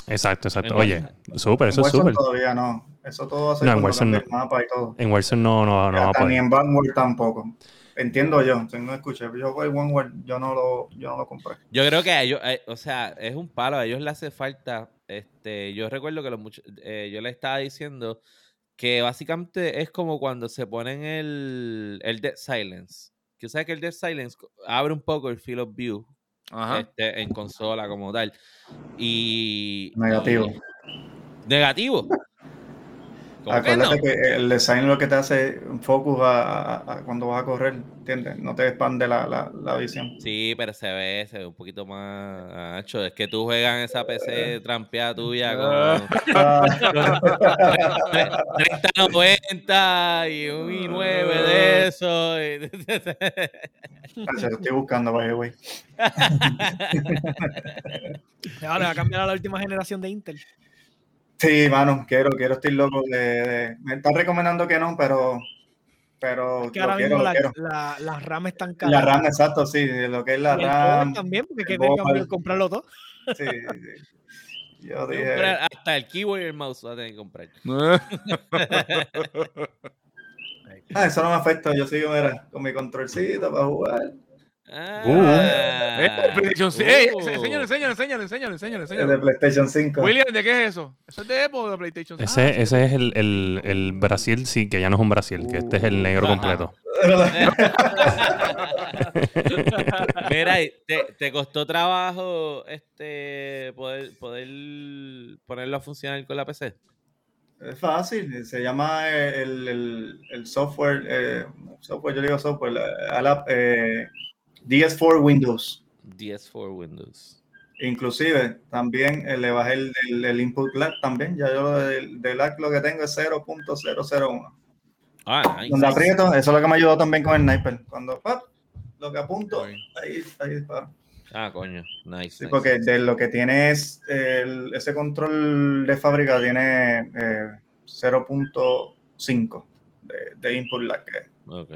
Exacto, exacto. Oye, súper, eso es súper. todavía no. Eso todo va a ser no, en Warzone, el mapa y todo. En Warzone no, no, no va a poder. Ni en Vanguard tampoco. Entiendo yo, no escuché. Yo voy OneWorld, yo no lo, yo no lo compré. Yo creo que a ellos, eh, o sea, es un palo, a ellos les hace falta. Este, yo recuerdo que los eh, yo le estaba diciendo que básicamente es como cuando se ponen el, el Dead Silence. Que sea que el Dead Silence abre un poco el field of view este, en consola como tal. Y. Negativo. Y, negativo. Acuérdate que, no? que, el design lo que te hace un focus a, a, a, cuando vas a correr, ¿entiendes? No te expande la, la, la, visión. Sí, pero se ve, se ve un poquito más ancho. Es que tú juegas en esa PC trampeada tuya con 30-90 y un i9 de eso. Gracias, estoy buscando, by güey. Ahora va a cambiar a la última generación de Intel. Sí, mano, quiero, quiero, estoy loco de, de, me están recomendando que no, pero pero es que ahora quiero, mismo la, quiero. La, la, RAM están caras. La RAM, exacto, sí, lo que es la y RAM. también, porque hay que comprarlo todo. Sí, sí. Yo dije... Hasta el keyboard y el mouse va a tener que comprar. ah, eso no me afecta, yo sigo mira, con mi controlcito para jugar. Ah, uh. eh, PlayStation 5. Hey, enséñale, enséñale, enséñale, enséñale, enséñale, enséñale. de PlayStation 5. William, ¿de qué es eso? ¿Eso es de Epo o de PlayStation 5? Ese, ah, ese es el, el, el, Brasil, sí, que ya no es un Brasil, que este es el negro Ajá. completo. Mira, ¿te, ¿te, costó trabajo este poder, poder ponerlo a funcionar con la PC? Es fácil, se llama el, el, el software, eh, software, yo digo software, la, eh, DS4 Windows. DS4 Windows. Inclusive, también eh, le bajé el, el, el, input lag también. Ya yo del, del lag lo que tengo es 0.001. Ah, nice. Cuando aprieto, eso es lo que me ayudó también con el sniper. Cuando pop, lo que apunto, ahí, ahí disparo. Ah, coño, nice. Sí, nice. porque de lo que tiene es el, ese control de fábrica tiene eh, 0.5 de, de, input lag. Ok.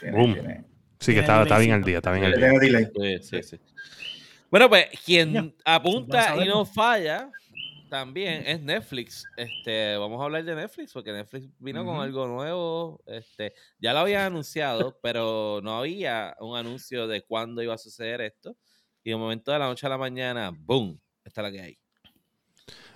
Tiene, Boom. tiene, Sí, que está, está bien al día, está bien al día. delay. Sí, sí, sí. Bueno, pues quien apunta y no falla también es Netflix. Este, vamos a hablar de Netflix porque Netflix vino uh -huh. con algo nuevo. Este, ya lo habían anunciado, pero no había un anuncio de cuándo iba a suceder esto. Y de momento de la noche a la mañana, boom, esta es la que hay.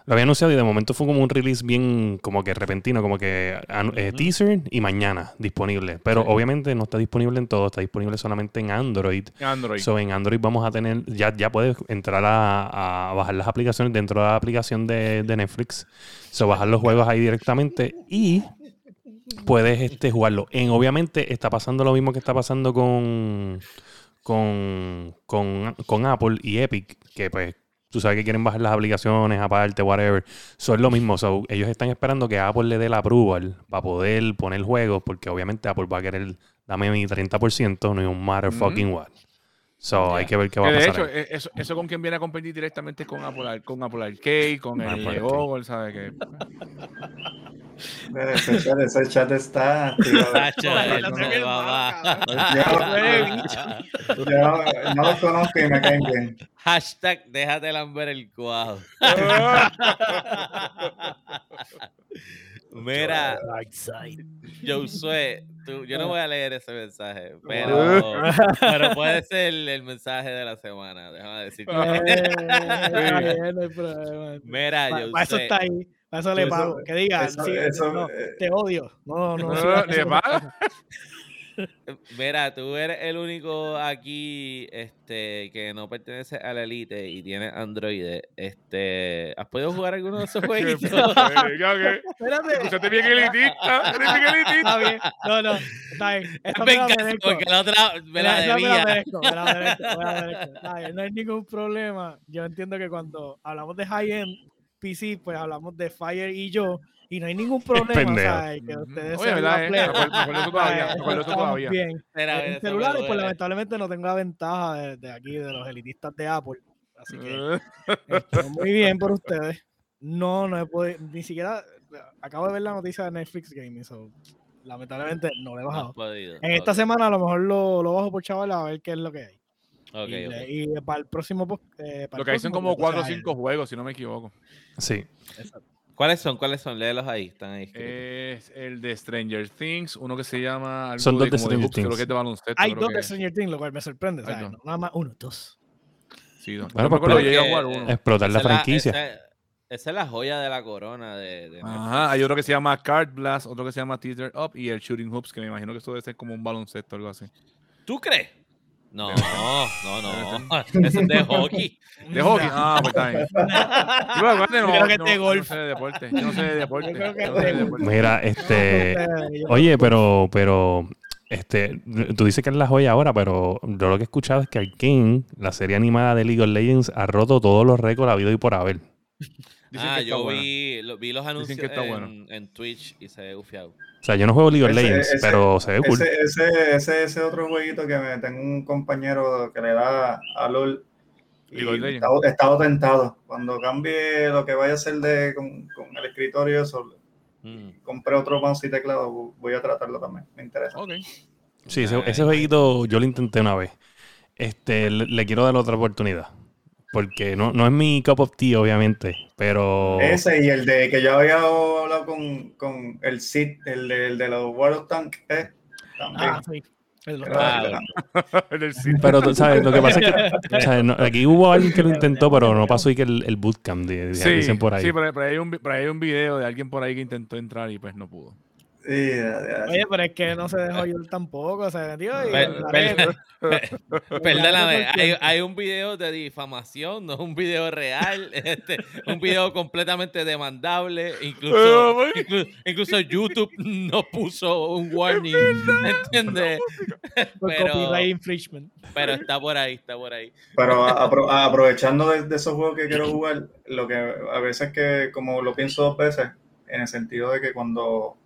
Lo había anunciado y de momento fue como un release bien como que repentino, como que eh, teaser y mañana disponible. Pero obviamente no está disponible en todo, está disponible solamente en Android. Android. So, en Android vamos a tener, ya, ya puedes entrar a, bajar las aplicaciones dentro de la aplicación de, Netflix. So, bajar los juegos ahí directamente y puedes este, jugarlo. En, obviamente está pasando lo mismo que está pasando con, con, con, con Apple y Epic, que pues tú sabes que quieren bajar las aplicaciones aparte, whatever. Eso es lo mismo. ellos están esperando que Apple le dé la approval para poder poner juegos, porque obviamente Apple va a querer, dame mi 30%, no un matter fucking what. So, hay que ver qué va a pasar. De hecho, eso, eso, con quien viene a competir directamente es con Apple, con Apple Arcade, con ah, el Google, ¿sabes qué? Ese chat, ese chat está no lo conozco y me caen bien. Hashtag déjate lamber el cuajo. Mira, Josué, tú, yo no voy a leer ese mensaje, pero, pero puede ser el, mensaje de la semana, déjame decirte. Mira, Josué. Eso está ahí eso le pago. que diga, eh, te odio. No, no. ¿Le Mira, tú eres el único aquí este, que no pertenece a la elite y tiene Android. Este, ¿Has podido jugar alguno de esos juegos? Espérate. Escúchate bien elitista. Eres bien elitista. Está bien. No, no. Está bien. Esta me encanta porque la otra me la debía. No hay ningún problema. Yo entiendo que cuando hablamos de high-end, PC, pues hablamos de Fire y yo, y no hay ningún problema, o sea, que ustedes Oye, ¿verdad? Eh? todavía, todavía. Bien. en celulares, pues lamentablemente no tengo la ventaja de, aquí, de los elitistas de Apple. Así que estoy muy bien por ustedes. No, no he podido, ni siquiera, acabo de ver la noticia de Netflix Gaming, so, lamentablemente no lo he bajado. en esta semana a lo mejor lo, lo bajo por chaval a ver qué es lo que hay y, para el próximo. Eh, Lo que hay son como 4 o 5 juegos, si no me equivoco. Sí. ¿Cuáles son? ¿Cuáles son? Léelos ahí. Están ahí. Es el de Stranger Things, uno que se llama. Son dos de, Stranger Things. Creo que de baloncesto, hay dos de Stranger Things, lo cual me sorprende. Nada más uno, dos. Sí, dos. Bueno, porque llegué a jugar uno. Explotar la franquicia. esa, es la joya de la corona de, de Ajá, hay otro que se llama Card Blast, otro que se llama Teeter Up y el Shooting Hoops, que me imagino que esto debe ser como un baloncesto o algo así. ¿Tú crees? No, no, no. Ese es de hockey. De hockey. Ah, pues está bien. Yo creo que es de golf. No sé de deporte. Yo no sé de deporte. Yo creo que es de deporte. Mira, este. Oye, pero, pero. Este, tú dices que es la joya ahora, pero yo lo que he escuchado es que Arkane, la serie animada de League of Legends, ha roto todos los récords habido y por haber. ah, yo vi, vi, los anuncios en, en, Twitch y se ve gufiado. O sea, yo no juego League of Legends, pero se ve cool. Ese, ese, ese, otro jueguito que me tengo un compañero que le da a LOL. Y he estado, tentado. Cuando cambie lo que vaya a hacer de, con, con el escritorio, eso, mm. compré otro mouse y teclado, voy a tratarlo también. Me interesa. Okay. Sí, ese, ese jueguito yo lo intenté una vez. Este, le quiero dar otra oportunidad porque no, no es mi cup of tea, obviamente, pero... Ese y el de que yo había hablado con, con el Sid, el de, el de los World of Tanks, ¿eh? también. Ah, sí. pero tú sabes, lo que pasa es que aquí hubo alguien que lo intentó, pero no pasó y que el, el bootcamp, dicen por ahí. Sí, pero, pero, hay un, pero hay un video de alguien por ahí que intentó entrar y pues no pudo. Oye, pero es que no se dejó yo tampoco, o sea, tío. Perdóname, hay, hay, un video de difamación, no es un video real, este, un video completamente demandable. Incluso, incluso, YouTube nos puso un warning, ¿entiendes? Pero, infringement. pero está por ahí, está por ahí. Pero aprovechando de, de, esos juegos que quiero jugar, lo que a veces que, como lo pienso dos veces, en el sentido de que cuando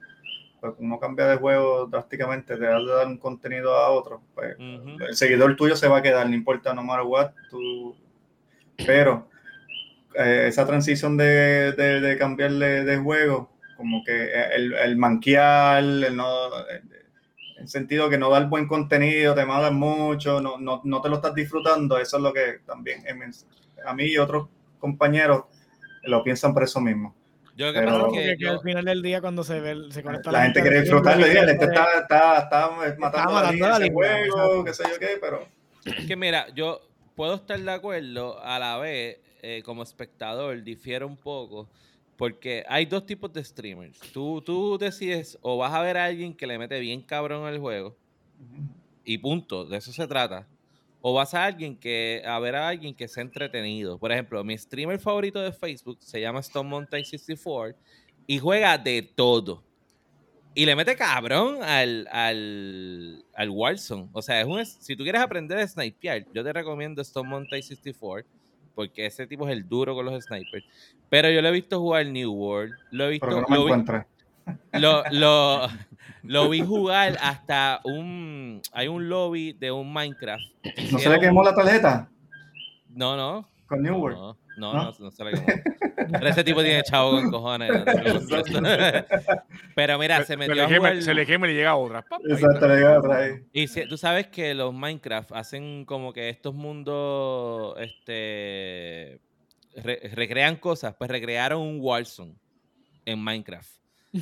pues uno cambia de juego drásticamente, te da de dar un contenido a otro, pues el seguidor tuyo se va a quedar, no importa, no matter what, tú... pero eh, esa transición de, de, de cambiarle de juego, como que el, el manquear, el no, en sentido que no da el buen contenido, te mandan mucho, no, no, no, te lo estás disfrutando, eso es lo que también a mí y otros compañeros lo piensan por eso mismo. Yo creo que, que, al final del día cuando se ve se conecta la, gente quiere disfrutarlo y la gente está, está, está matando, a la juego, qué sé yo qué, pero es que mira, yo puedo estar de acuerdo a la vez eh, como espectador, difiere un poco. Porque hay dos tipos de streamers. Tú, tú decides o vas a ver a alguien que le mete bien cabrón al juego. Y punto. De eso se trata. O vas a alguien que a ver a alguien que sea entretenido. Por ejemplo, mi streamer favorito de Facebook se llama Stone Mountain 64 y juega de todo. Y le mete cabrón al, al, al Warzone. O sea, es un, si tú quieres aprender a snipear, yo te recomiendo Stone Mountain 64 porque ese tipo es el duro con los snipers. Pero yo lo he visto jugar New World, lo he visto... Pero no me lo, lo, lo, lo vi jugar hasta un... Hay un lobby de un Minecraft. ¿No se le quemó la tarjeta? No, no. Con New World. No, no, no, no se le quemó. Pero ese tipo tiene chavo con cojones. Pero mira, se metió le a quema- jugar... Se le quema y le llega otra. Exacto, le llega otra ahí. Y si- tú sabes que los Minecraft hacen como que estos mundos, este, re- recrean cosas, pues recrearon un Warzone en Minecraft.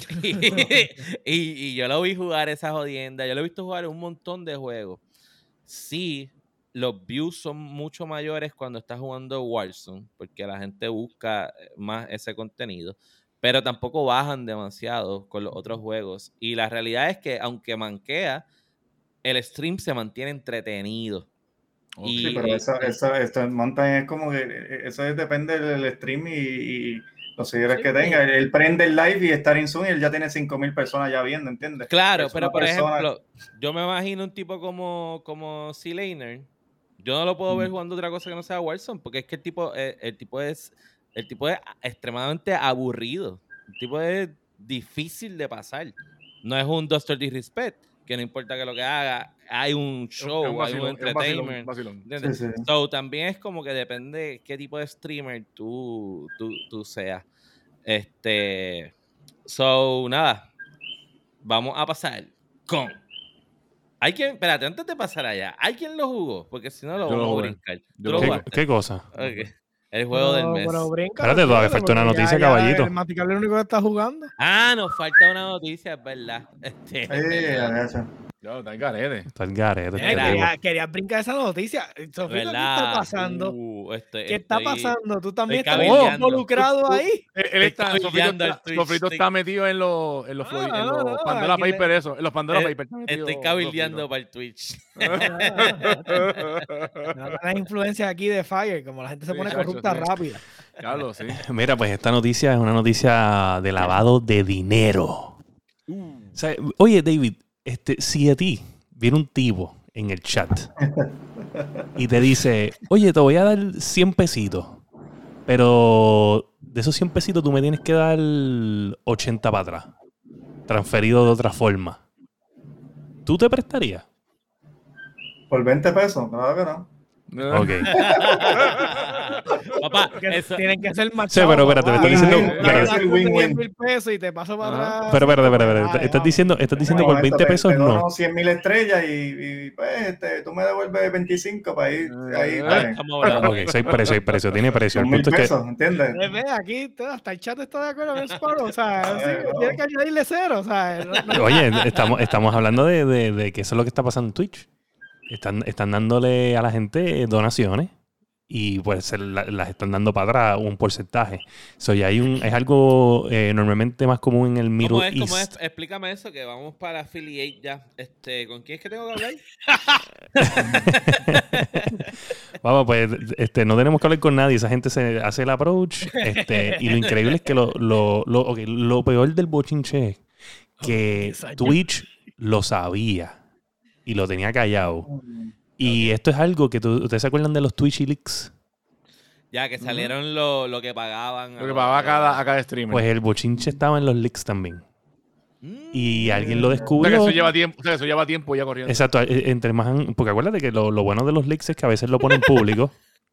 y, y yo lo vi jugar esa jodienda, yo lo he visto jugar un montón de juegos. Sí, los views son mucho mayores cuando estás jugando Warzone, porque la gente busca eh, más ese contenido, pero tampoco bajan demasiado con los otros juegos. Y la realidad es que aunque manquea, el stream se mantiene entretenido. Y, Sí, pero esa, esa, Mountain es como que eh, eso es- depende del stream y, y los seguidores Sí, que tenga. Él, él prende el live y estar en Zoom y él ya tiene 5000 personas ya viendo, ¿entiendes? Claro, pero por persona- ejemplo, yo me imagino un tipo como, como C-Laner. Yo no lo puedo ver jugando otra cosa que no sea Warzone, porque es que el tipo, eh, el tipo es el tipo es extremadamente aburrido. El tipo es difícil de pasar. No es un Doctor Disrespect, que no importa que lo que haga, hay un show, hay un vacilón, entertainment. vacilón. ¿entiendes? Sí, sí. So, también es como que depende qué tipo de streamer tú, tú, tú seas. Este. So, nada. Vamos a pasar con. Hay quien. Espérate, antes de pasar allá, ¿hay quien lo jugó? Porque si no lo Yo lo vamos a brincar. Yo ¿Tú lo lo jugué. ¿Qué, cosa? Ok. El juego del Pero- mes. pero brinca, Espérate, todavía falta una ya- noticia, ya caballito. El Maticable es el único que está jugando. Ah, nos falta una noticia, es verdad. Este, Sí, a Ya, está en garete. Está el garete. Quería, quería brincar esa noticia. Sofía, ¿qué está pasando? Uh, estoy- ¿Qué está estoy- pasando? ¿Tú también estás involucrado ahí? Él, él está, Sofrito el está, Sofrito metido en los, en los, Ah, en no, los no, Pandora aquí le- Paper, eso. En los Pandora Eh, Estoy cabildeando para el Twitch. Las influencias aquí de Fire, como la gente se pone corrupta sí. rápida. Claro, sí. Mira, pues esta noticia es una noticia de lavado de dinero. Uh. O sea, oye, David, este, si a ti viene un tipo en el chat y te dice, oye, te voy a dar 100 pesitos, pero de esos 100 pesitos tú me tienes que dar 80 para atrás, transferido de otra forma. ¿Tú te prestarías? Por 20 pesos, claro que no. Ok. Papá, eso, Tienen que ser más Sí, pero espérate, me estás diciendo- espérate. las Win-win. mil pesos y te paso para atrás. Pero, espérate, espérate, Estás diciendo, estás diciendo No, por esto 20 te- pesos te no. dono 100 mil estrellas y, y, pues este, tú me devuelves 25 para ir ahí. Ah, pues, estamos hablando. Ok, soy precio, hay precio, tiene precio. El punto es que ¿entiendes? Eh, ve, aquí hasta el chat está de acuerdo en el Sparrow, O sea, Ah, sí, tiene que añadirle cero. O sea, no- no- Oye, estamos, estamos hablando de, de- de que eso es lo que está pasando en Twitch. Están, están dándole a la gente donaciones y pues las están dando para atrás un porcentaje. So, ya hay un, es algo eh, normalmente más común en el ¿Cómo Middle? ¿Cómo East. es? Explícame eso, que vamos para affiliate ya. Este, ¿Con quién es que tengo que hablar? Vamos, pues este, no tenemos que hablar con nadie. Esa gente se hace el approach. Este, y lo increíble es que lo, lo, lo, ok, lo peor del bochinche es que. Twitch lo sabía y lo tenía callado. Y esto es algo que tú- ustedes se acuerdan de los Twitch leaks. Ya, que salieron lo, lo que pagaban. Lo que pagaba a cada, a cada streamer. Pues el bochinche estaba en los leaks también. Mm. Y alguien lo o sea, que descubrió. eso lleva tiempo, o sea, que eso lleva tiempo ya corriendo. Exacto, eh, entre más, porque acuérdate que lo, lo bueno de los leaks es que a veces lo ponen público,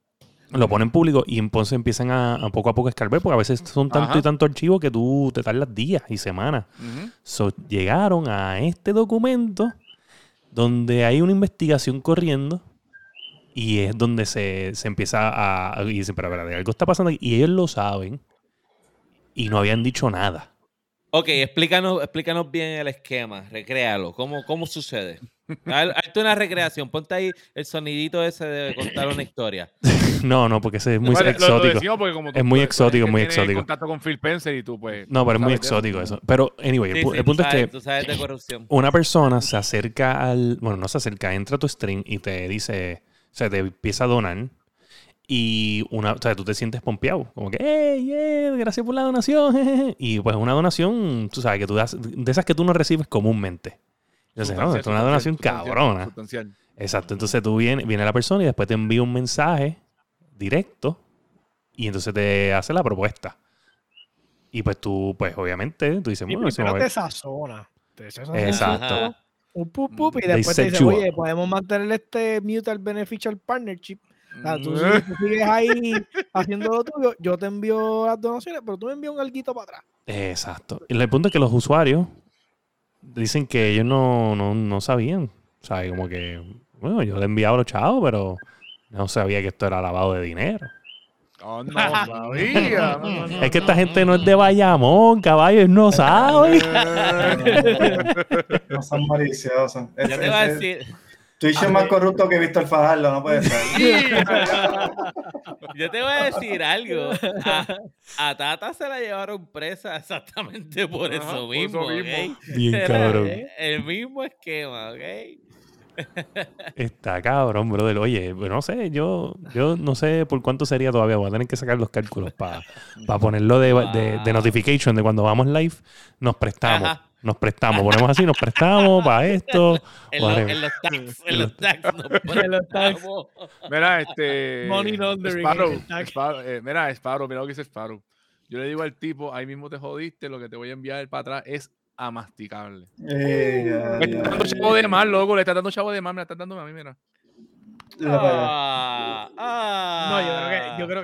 lo ponen público y entonces empiezan a, a poco a poco escarbar, porque a veces son tanto Ajá. y tanto archivos que tú te tardas días y semanas. So, llegaron a este documento donde hay una investigación corriendo y es donde se, se empieza a... Y dicen, pero espérate, algo está pasando aquí. Y ellos lo saben y no habían dicho nada. Ok, explícanos, explícanos bien el esquema, recréalo, ¿cómo, cómo sucede? Haz- Hazte una recreación, ponte ahí el sonidito ese de contar una historia. No, no, porque ese es muy exótico. es muy exótico, muy exótico. contacto con Phil Spencer y tú, pues. No, pero es muy exótico eso. Pero, anyway, el, punto es que. Una persona se acerca al. Bueno, no se acerca, entra a tu stream y te dice. O sea, te empieza a donar. Y una, o sea, tú te sientes pompeado. Como que, ¡hey, yeah, gracias por la donación! Y pues una donación, tú sabes, que tú das, de esas que tú no recibes comúnmente. Entonces, no, es una donación cabrona. Exacto. Entonces tú vienes, viene la persona y después te envía un mensaje directo y entonces te hace la propuesta. Y pues tú, pues obviamente, tú dices, bueno, eso te sazona. Te Exacto. Un pup, pup, y después te dice, oye, podemos mantener este Mutual Beneficial Partnership. O tú, sigues ahí haciendo lo tuyo, yo te envío las donaciones, pero tú me envías un alguito para atrás. Exacto. Y el punto es que los usuarios dicen que ellos no, no, no sabían. O sea, como que, bueno, yo le enviaba los chavos, pero no sabía que esto era lavado de dinero. Oh, no sabía. es que esta gente no es de Bayamón, caballos, no saben. no son maliciosos. Ya te voy a decir. Twitch es más corrupto que Víctor Fajardo, no puede ser. Yo te voy a decir algo. A, Tata se la llevaron presa exactamente por eso mismo. Bien cabrón. El mismo esquema, ¿ok? Está cabrón, brother. Oye, no sé, yo, yo no sé por cuánto sería todavía. Voy a tener que sacar los cálculos para ponerlo de, de, notification de cuando vamos live. Nos prestamos. Nos prestamos, ponemos así, nos prestamos para esto. en, los tax, en los tax, en los tax. Mira, este. Money laundering. Eh, mira, Sparrow, mira lo que dice Sparrow. Yo le digo al tipo, ahí mismo te jodiste, lo que te voy a enviar para atrás es amasticable. Eh, le está dando chavo de mal, loco, le está dando chavo de mal, me la está dando a mí, mira. Ah, ah. No, yo creo que, yo creo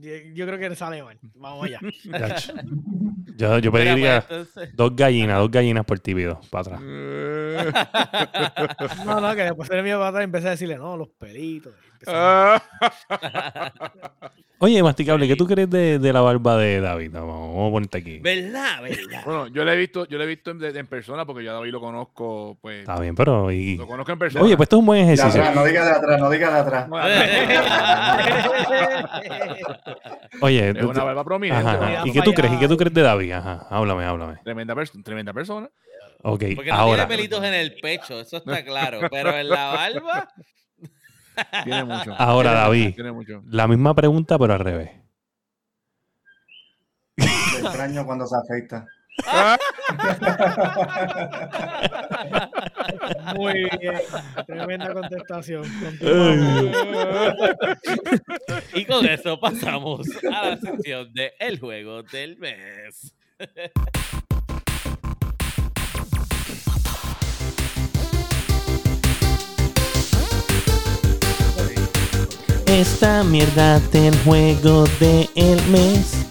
que, yo creo que sale mal. Vamos allá. yo, yo pediría pues, dos gallinas, dos gallinas por típido, para atrás. no, no, que después el mío para atrás empecé a decirle, no, los pelitos. Oye, masticable, ¿qué tú crees de, de, la barba de David? Vamos, a ponerte aquí. ¿Verdad? ¿Verdad? Bueno, yo lo he visto, yo lo he visto en, persona porque yo a David lo conozco, pues. Está bien, pero. Y... Lo conozco en persona. Oye, pues esto es un buen ejercicio. no digas de atrás, no digas de atrás. Oye, es una barba prominente. ¿Y qué tú crees? ¿Y qué tú crees de David? Ajá, háblame, háblame. Tremenda, tremenda persona. Ok, Porque no ahora. tiene pelitos en el pecho, eso está claro. Pero en la barba. Tiene mucho. Ahora, David, la misma pregunta, pero al revés. extraño cuando se afeita. Muy bien, tremenda contestación. y con eso pasamos a la sección de El Juego del Mes. Esta mierda del juego del mes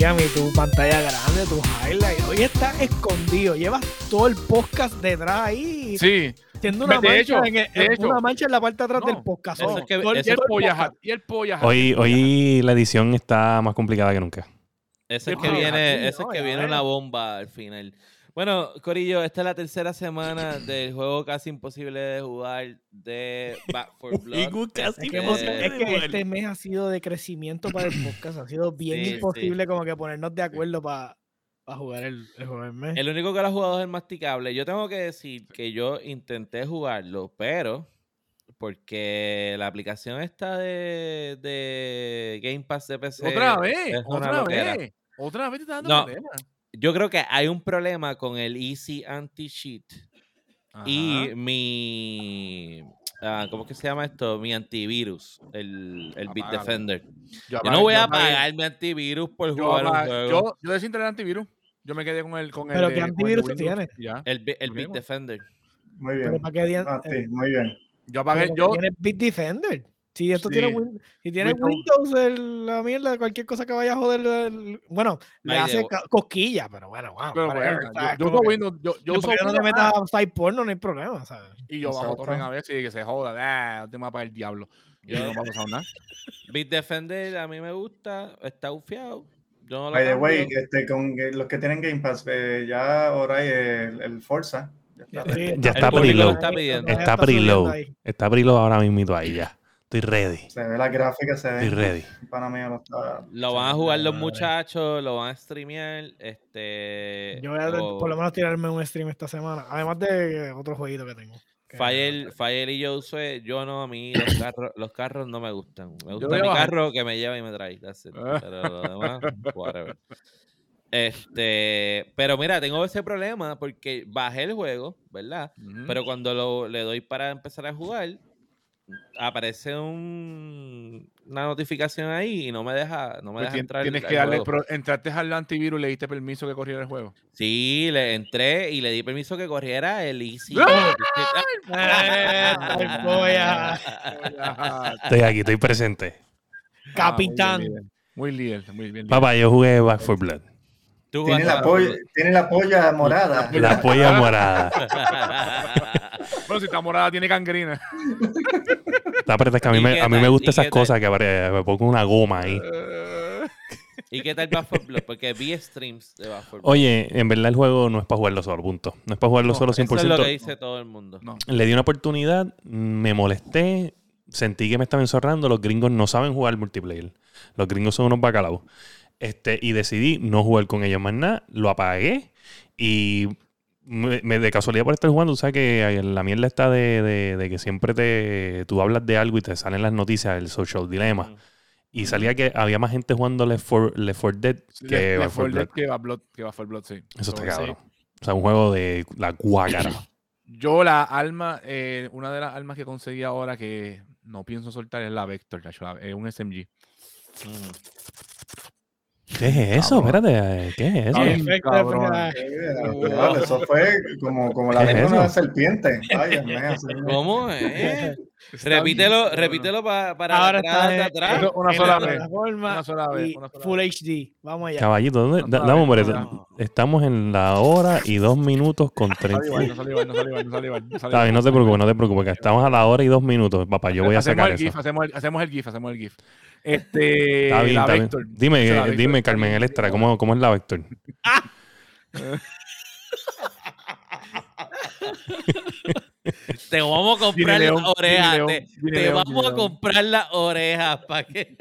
y tu pantalla grande, tu highlight. Hoy está escondido. Llevas todo el podcast detrás ahí. Sí. Siendo una, mancha, en, una mancha en la parte de atrás del podcast. y, el polla, Hoy, hoy la edición está más complicada que nunca. Ese es que viene, ese es que viene una bomba al final. Bueno, Corillo, esta es la tercera semana del juego casi imposible de jugar de Back for Blood. casi es, que, es que este mes ha sido de crecimiento para el podcast. Ha sido bien imposible como que ponernos de acuerdo para jugar el, juego del mes. El único que lo ha jugado es el masticable. Yo tengo que decir que yo intenté jugarlo, pero porque la aplicación esta de, de Game Pass de PC. Otra vez, otra vez. Otra vez te está dando no, yo creo que hay un problema con el Easy Anti-Cheat y mi. Uh, ¿Cómo que se llama esto? Mi antivirus, el, el Bitdefender. Yo, yo no voy a pagar mi antivirus por jugar un juego. Yo, yo desintegré el antivirus. Yo me quedé con el. Con ¿Pero qué antivirus tú tienes? El, el Bitdefender. Muy bien. ¿Para qué ah, sí, muy bien. Yo apagué. Yo... ¿Tienes Bitdefender? Si esto tiene, si tiene Windows, la mierda, cualquier cosa que vaya a joder, bueno, le hace cosquilla, pero bueno, wow. Pero yo, uso Windows, yo, yo uso no te metas a site porno, no hay problema, ¿sabes? Y yo bajo torrent a ver si que se joda, ah, te para el diablo. Y no va a pasar nada. Bitdefender a mí me gusta, está ufiado. Yo no By the way, este, con los que tienen Game Pass, eh, ya ahora hay el, el Forza. Ya está, ya está preload. Está, está preload. Está preload ahora mismo ahí ya. Estoy ready. Se ve la gráfica, se ve. Estoy ready. Para mí lo, está, lo van a jugar los muchachos, lo van a streamear. Este, Yo voy a por lo menos tirarme un stream esta semana. Además de otro jueguito que tengo. Fire, Fire y yo usé, yo no, a mí los carros, los carros no me gustan. Me gusta mi carro que me lleva y me trae. Pero lo demás, whatever. Este, pero mira, tengo ese problema porque bajé el juego, ¿verdad? Pero cuando lo, le doy para empezar a jugar, aparece un, una notificación ahí y no me deja, no me pues deja entrar. Tienes que darle, entraste al antivirus y le diste permiso que corriera el juego. Sí, le entré y le di permiso que corriera el Easy. estoy aquí, estoy presente. Capitán. muy, líder, muy bien. Papá, yo jugué Back for Blood. Tiene la, polla, tiene la polla morada. La polla morada. bueno, si está morada, tiene pero es que a mí, me, a mí me gustan esas cosas que me pongo una goma ahí. ¿Y qué tal Back for Blood? Porque vi streams de Back for Blood. Oye, en verdad el juego no es para jugarlo solo, punto. No es para jugarlo solo 100%. Eso es lo que dice todo el mundo. Le di una oportunidad, me molesté, sentí que me estaban encerrando. Los gringos no saben jugar multiplayer. Los gringos son unos bacalaos. Este, y decidí no jugar con ellos más nada. Lo apagué y me, de casualidad por estar jugando, tú sabes que la mierda está de, de, que siempre te tú hablas de algo y te salen las noticias, el social dilemma. Y salía que había más gente jugando Left 4, Left Dead que Left 4 Dead que va Blood, que va for Blood, sí. Eso está cabrón. O sea, un juego de la guácara. Yo la alma, eh, una de las armas que conseguí ahora que no pienso soltar es la Vector, es un SMG. ¿Qué es eso? Espérate, ¿qué es eso? eso fue como, como la de una serpiente. Ay, ¿Cómo es? Repítelo, repítelo para, para Ahora atrás, está atrás. Una sola vez. Una sola vez. Full HD. Vamos allá. Caballito, ¿dónde? Dame un Estamos en la hora y dos minutos con 30. No no igual, no igual, no igual. No, no te preocupes, no te preocupes. Estamos a la hora y dos minutos. Papá, yo voy a sacar eso. hacemos, el, hacemos el GIF, hacemos el GIF. Este, está bien, la Vector. Dime, dime, Carmen Electra, ¿cómo, ¿cómo es la Vector? te vamos a comprar las orejas. te, vamos a comprar las orejas para que.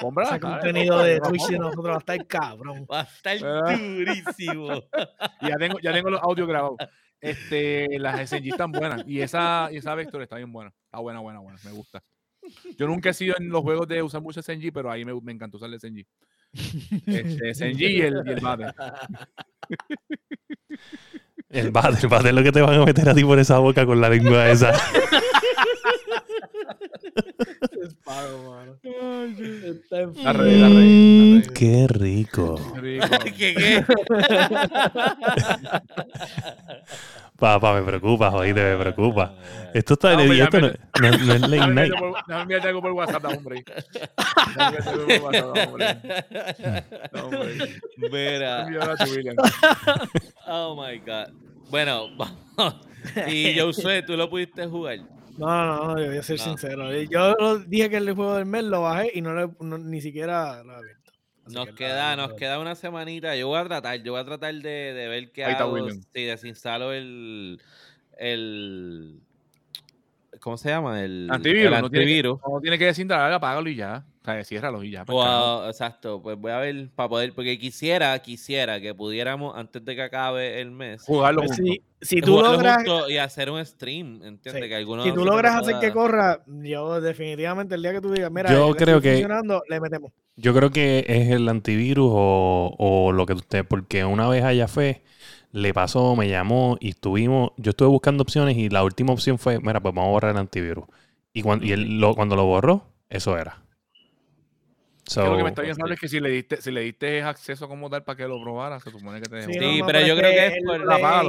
Compra Ese contenido de Twitch de nosotros va a estar cabrón. Va a estar durísimo. ya, tengo, ya tengo los audios grabados. Este, las SNG están buenas. Y esa, y esa Vector está bien buena. Está buena, buena, buena. Me gusta. Yo nunca he sido en los juegos de usar mucho SNG, pero ahí me, me encantó usar el SNG. Este, SNG y el, y el. El bate, el bate es lo que te van a meter a ti por esa boca con la lengua esa. La rey, la rey, Qué rico. ¿Qué, qué? Papá, me preocupa, oíste, me preocupa. Esto está no, esto no, no, no, es late night. Déjame enviarte algo por WhatsApp, hombre. Déjame enviarte algo por WhatsApp, hombre. hombre. Mira. Oh my God. Bueno, vamos. Y Josué, ¿tú lo pudiste jugar? No, no, no, yo voy a ser sincero. Yo dije que el juego del mes lo bajé y no, ni siquiera lo he Nos queda, nos queda una semanita. Yo voy a tratar, yo voy a tratar de, de ver qué hago. Si desinstalo el, el ¿cómo se llama? El antivirus. El antivirus. No, tiene que, desinstalar, apágalo y ya. O sea, ciérralo y ya. Pues, exacto, pues voy a ver para poder, porque quisiera, quisiera que pudiéramos antes de que acabe el mes jugarlo pues si, si, tú logras y hacer un stream, ¿entiendes? Que si tú logras hacer que corra, yo definitivamente el día que tú digas, mira, yo creo que funcionando, le metemos. Yo creo que es el antivirus o, o lo que usted, porque una vez allá fue le pasó, me llamó y estuvimos, yo estuve buscando opciones y la última opción fue, mira, pues vamos a borrar el antivirus. Y cuando, y él lo, cuando lo borró, eso era lo que me está pensando es que si le diste, si le diste acceso como tal para que lo probara, se supone que te Sí, pero, yo creo que es por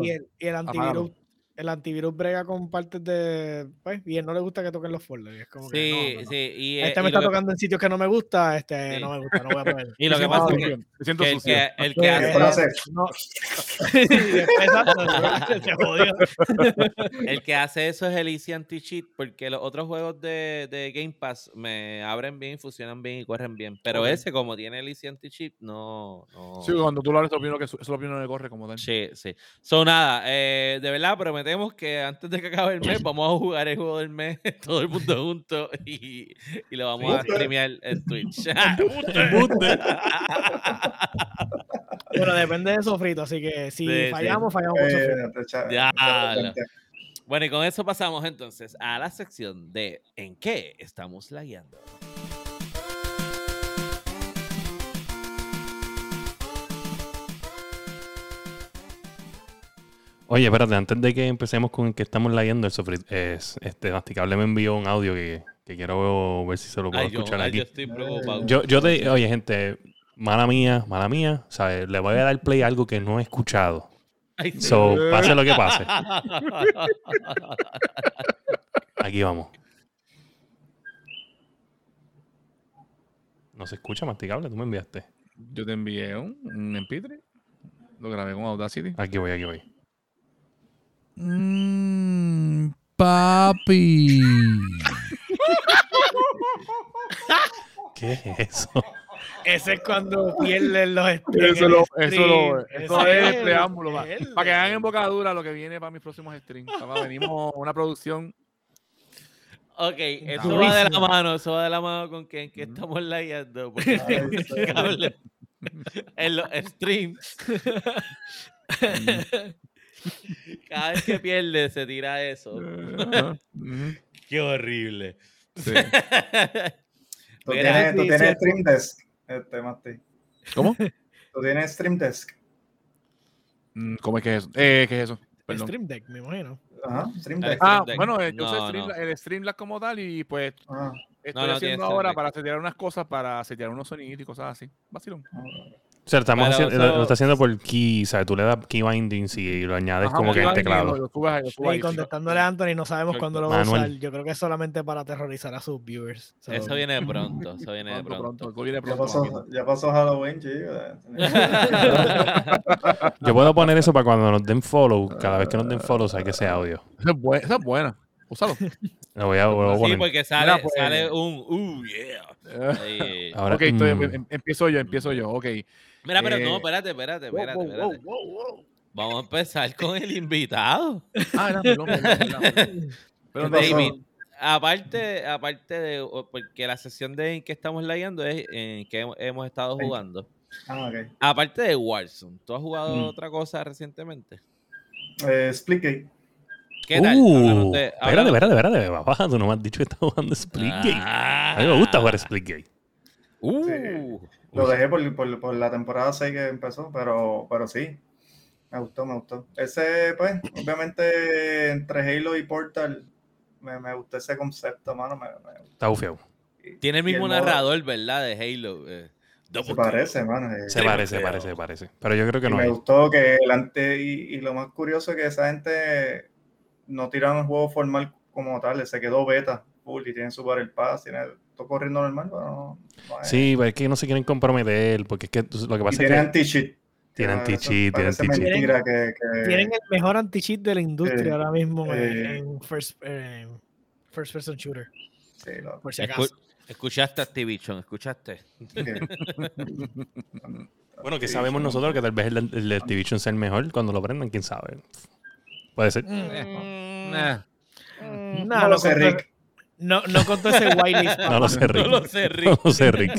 y y el antivirus el antivirus brega con partes de. Pues, y él no le gusta que toquen los folders. Es como sí, sí. Y, este me está tocando en sitios que no me gusta, este no me gusta, no voy a poner. y lo que pasa es que, siento que, sucio. el que hace. No. el que hace eso es el Easy Anti-Cheat, porque los otros juegos de, de, Game Pass me abren bien, funcionan bien y corren bien. Pero ese, como tiene el Easy Anti-Cheat, no, no. Sí, cuando tú lo abres, opino que eso lo opino que corre como tal. Sí, sí. Son nada, eh, de verdad, pero me prometemos que antes de que acabe el mes vamos a jugar el juego del mes, todo el mundo junto, y, y lo vamos a streamear en Twitch. bueno, depende de sofrito, así que si fallamos, fallamos sofrito. Ya. Bueno, y con eso pasamos entonces a la sección de ¿En qué estamos lagueando? Oye, espérate, antes de que empecemos con el que estamos leyendo, el sofrito, es, este Masticable me envió un audio que, que quiero ver si se lo puedo escuchar aquí. Yo estoy preocupado. Yo, yo te, oye, gente, mala mía, mala mía, ¿sabes? Le voy a dar play a algo que no he escuchado. so, pase lo que pase. Aquí vamos. ¿No se escucha masticable? ¿Tú me enviaste? Yo te envié un, un MP3. Lo grabé con Audacity. Aquí voy, aquí voy. Mmm, papi. ¿Qué es eso? Ese es cuando pierden los streams. Eso, lo, eso, lo, eso es el preámbulo. Para, que hagan en boca dura lo que viene para mis próximos streams. venimos una producción. Ok, eso va de la mano, eso va de la mano con quien que estamos layando. Porque en los streams. Cada vez que pierde se tira eso. Qué horrible. ¿Tú tienes, ¿tú tienes Stream Desk, este, Mati? ¿Cómo? ¿Tú tienes Stream Desk? Mm, ¿Cómo es que es eso? Eh, ¿Qué es eso? Stream Deck, me imagino. Ajá, Stream Deck. Ah, bueno, eh, yo soy stream, el Streamlabs como tal y pues ah. estoy haciendo ahora para setear unas cosas, para setear unos sonidos y cosas así. Vacilón. Ah, o sea, estamos haciendo, lo, está haciendo por key, ¿sabes? Tú le das key bindings y lo añades como que en teclado. Y contestándole a Anthony, no sabemos cuándo lo va a usar. Yo creo que es solamente para aterrorizar a sus viewers. Eso viene de pronto, eso viene de pronto. Ya, pasó, Halloween, chicos. Yo puedo poner eso para cuando nos den follow, cada vez que nos den follow, sabe que sea audio. Esa es buena. Úsalo. Lo voy a, poner. Sí, porque sale, pues. sale un, uh, yeah. Ahora, ok, estoy, mm. em, empiezo yo, empiezo yo, ok. Mira, pero no, eh, espérate, espérate, espérate. espérate. Vamos a empezar con el invitado. Ah, no, Pero David, aparte, aparte de, porque la sesión de en que estamos leyendo es en que hemos estado jugando. Ah, okay. Aparte de Warzone, ¿tú has jugado mm. otra cosa recientemente? Eh, Splitgate. ¿Qué tal? Uh, de, espérate, espérate, espérate, papá, tú no me has dicho que estás jugando Splitgate. Ah. A mí me gusta jugar Splitgate. Uh. Lo dejé por, por, por, la temporada 6 que empezó, pero, pero sí, me gustó, me gustó. Ese, pues, obviamente, entre Halo y Portal, me, me gustó ese concepto, mano. Me, Está bufiado. Tiene el mismo narrador, ¿verdad? De Halo. Eh, se parece, mano. Se parece, parece, parece. Pero yo creo que no. Me gustó que el y, y, lo más curioso es que esa gente no tiraron el juego formal como tal, se quedó beta full y tienen su Battle Pass, tiene todo corriendo normal, pero no, Sí, pero es que no se quieren comprometer, porque es que lo que pasa es que... anti-cheat. Tienen anti-cheat, tienen anti-cheat. Tienen, el mejor anti-cheat de la industria ahora mismo en, first, first person shooter. Sí, por si acaso. Escuchaste Activision, escuchaste. bueno, que sabemos nosotros que tal vez el, el Activision sea el mejor cuando lo prendan, quién sabe. Puede ser. Mm, mm. no lo sé, Rick. No, no contó ese whitelist. No lo sé, Rick. No lo sé, Rick. No lo sé, Rick.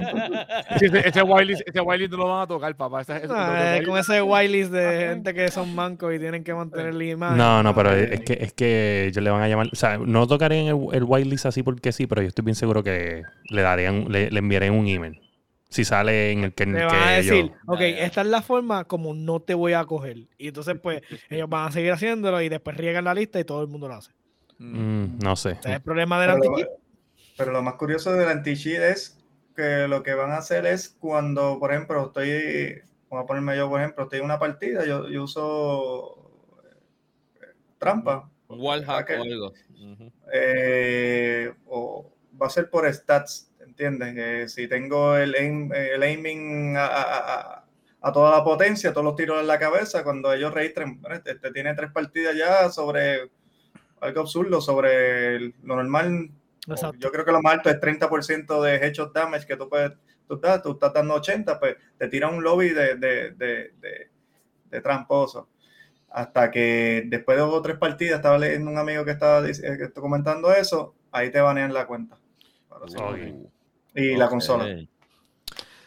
ese, whitelist, ese whitelist no lo van a tocar, papá. Ese, ah, con ese whitelist de gente que son mancos y tienen que mantener la imagen. No, no, pero es que, es que ellos le van a llamar. O sea, no tocarían el, el whitelist así porque sí, pero yo estoy bien seguro que le darían, le, le enviarían un email. Si sale en el que. Te van a decir, ok, esta es la forma como no te voy a coger. Y entonces, pues, ellos van a seguir haciéndolo y después riegan la lista y todo el mundo lo hace. Mm, no sé. es el problema del anti-cheat. Pero lo más curioso del anti-cheat es que lo que van a hacer es cuando, por ejemplo, estoy, vamos a ponerme yo, por ejemplo, estoy en una partida, yo, yo uso eh, trampa. Wallhack o algo. Eh, o va a ser por stats, ¿entiendes? Que si tengo el, el aiming a, a, toda la potencia, todos los tiros en la cabeza, cuando ellos registren, este, este tiene tres partidas ya sobre algo absurdo sobre lo normal. Yo creo que lo más alto es 30% de headshot damage que tú puedes, tú estás, tú estás dando 80, pues te tira un lobby de, de, de, de, tramposo. hasta que después de dos o tres partidas, estaba leyendo un amigo que estaba eh, comentando eso, ahí te banean la cuenta. Y la consola.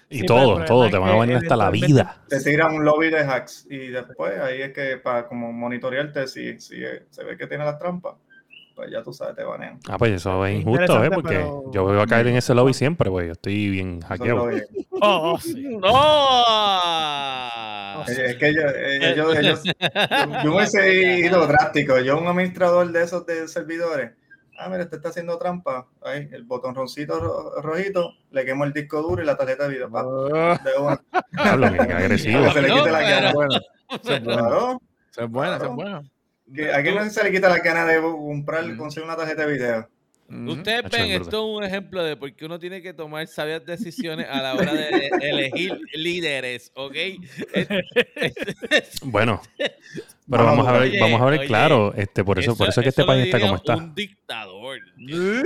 Y todo, todo, te van a banear hasta la vida. Te tiran un lobby de hacks y después ahí es que para como monitorearte si, si se ve que tiene las trampas pues ya tú sabes, te banean. Ah, pues eso es injusto, ¿eh? Porque yo voy a caer en ese lobby siempre, pues yo estoy bien hackeado. Oh, oh, sí. ¡No! Es que ellos, ellos, ellos yo, me he ido drástico. Yo, un administrador de esos de servidores, ah, mira, este está haciendo trampa. Ahí, el botón roncito rojito, le quemo el disco duro y la tarjeta de video. Oh. Hablo, que agresivo. Se le quite la cara. Es bueno. Eso es bueno, eso es bueno. ¿A quién no se le quita la gana de comprar, conseguir una tarjeta de video? Ustedes ven, esto es un ejemplo de por qué uno tiene que tomar sabias decisiones a la hora de elegir líderes, ¿ok? bueno, pero vamos a ver, vamos a ver claro, este, por eso, por eso es que este país está como está. Un dictador.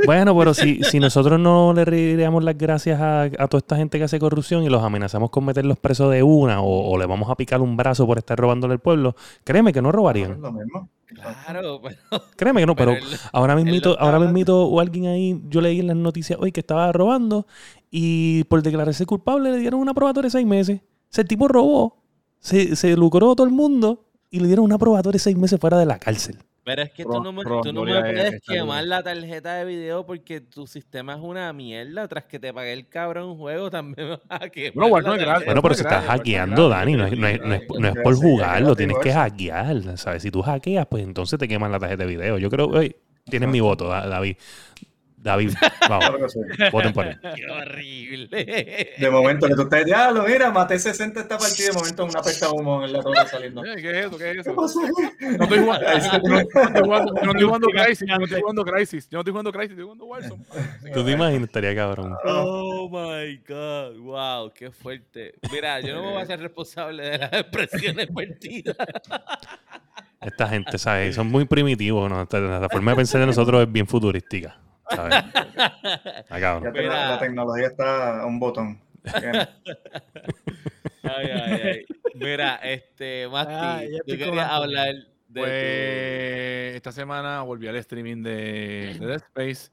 Bueno, pero si, si nosotros no le diríamos las gracias a, toda esta gente que hace corrupción y los amenazamos con meterlos presos de una o, le vamos a picar un brazo por estar robándole el pueblo, créeme que no robarían. lo mismo. Claro, pero, Créeme que no, pero, ahora mismito, ahora mismito o alguien ahí, yo leí en las noticias hoy que estaba robando y por declararse culpable le dieron una probatoria de seis meses. Ese tipo robó, se, se lucró todo el mundo y le dieron una probatoria de seis meses fuera de la cárcel. Pero es que tú no me, tú no me puedes quemar la tarjeta de video porque tu sistema es una mierda. Tras que te pague el cabrón juego, también me vas a quemar. No, bueno, bueno, pero si estás hackeando, Dani, no es, no, es, no, es, no es por jugarlo, tienes que hackear. ¿sabes? Si tú hackeas, pues entonces te queman la tarjeta de video. Yo creo, oye, tienes mi voto, David. David, vamos, voten por él. Qué horrible. De momento que tú estás diablo, mira, maté 60 esta partida, de momento una pesta humo en la torre saliendo. ¿Qué es eso? ¿Qué es eso? No estoy jugando, no, estoy jugando Crisis, no estoy jugando Crisis, yo no estoy jugando Crisis, estoy jugando Warzone. Tú te imaginas, estaría cabrón. Oh my god, wow, qué fuerte. Mira, yo no me voy a ser responsable de las expresiones perdidas. Esta gente, ¿sabes? Son muy primitivos, ¿no? La forma de pensar de nosotros es bien futurística. la, tecnología está a un botón. ay, ay, ay. Mira, este, Masti, yo quería hablar de. Pues, esta semana volví al streaming de, Dead Space.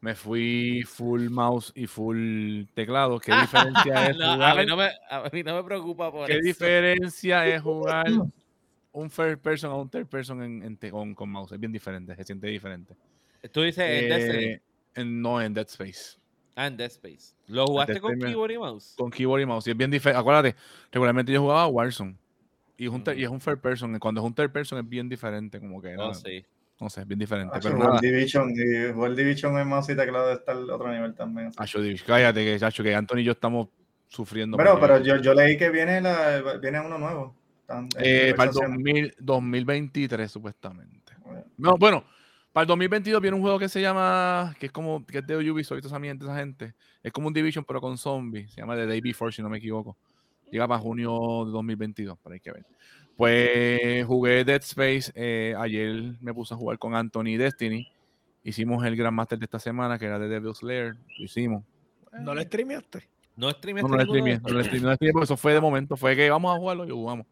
Me fui full mouse y full teclado. ¿Qué diferencia es jugar? A mí, no me, a mí no me preocupa por ¿Qué diferencia es jugar un first person a un third person en, con, con mouse? Es bien diferente, se siente diferente. Tú dices en Destiny. Eh, no, en Dead Space. Ah, en Dead Space. ¿Lo jugaste con keyboard y mouse? Con keyboard y mouse. Y es bien diferente. Acuérdate, regularmente yo jugaba Warzone. Y es, un y es un third person. Cuando es un third person es bien diferente. Como que. No, sí. No sé, es bien diferente. Ah, pero World Division, y World Division es mouse y teclado está al otro nivel también. Ah, cállate, que, Chacho, que Anthony y yo estamos sufriendo. Pero, pero yo, yo leí que viene, la, viene uno nuevo. Eh, para el 2023, supuestamente. No, bueno, para el 2022 viene un juego que se llama, que es como, que es de Ubisoft, esa esa gente. Es como un Division, pero con zombies. Se llama The Day Before, si no me equivoco. Llega para junio de 2022, para hay que ver. Pues jugué Dead Space. Eh, ayer me puse a jugar con Anthony Destiny. Hicimos el Grand Master de esta semana, que era de Devil's Lair. Lo hicimos. ¿No lo streameaste? No streameaste. No, no lo streameé, no lo streameé, porque eso fue de momento. Fue que vamos a jugarlo y jugamos.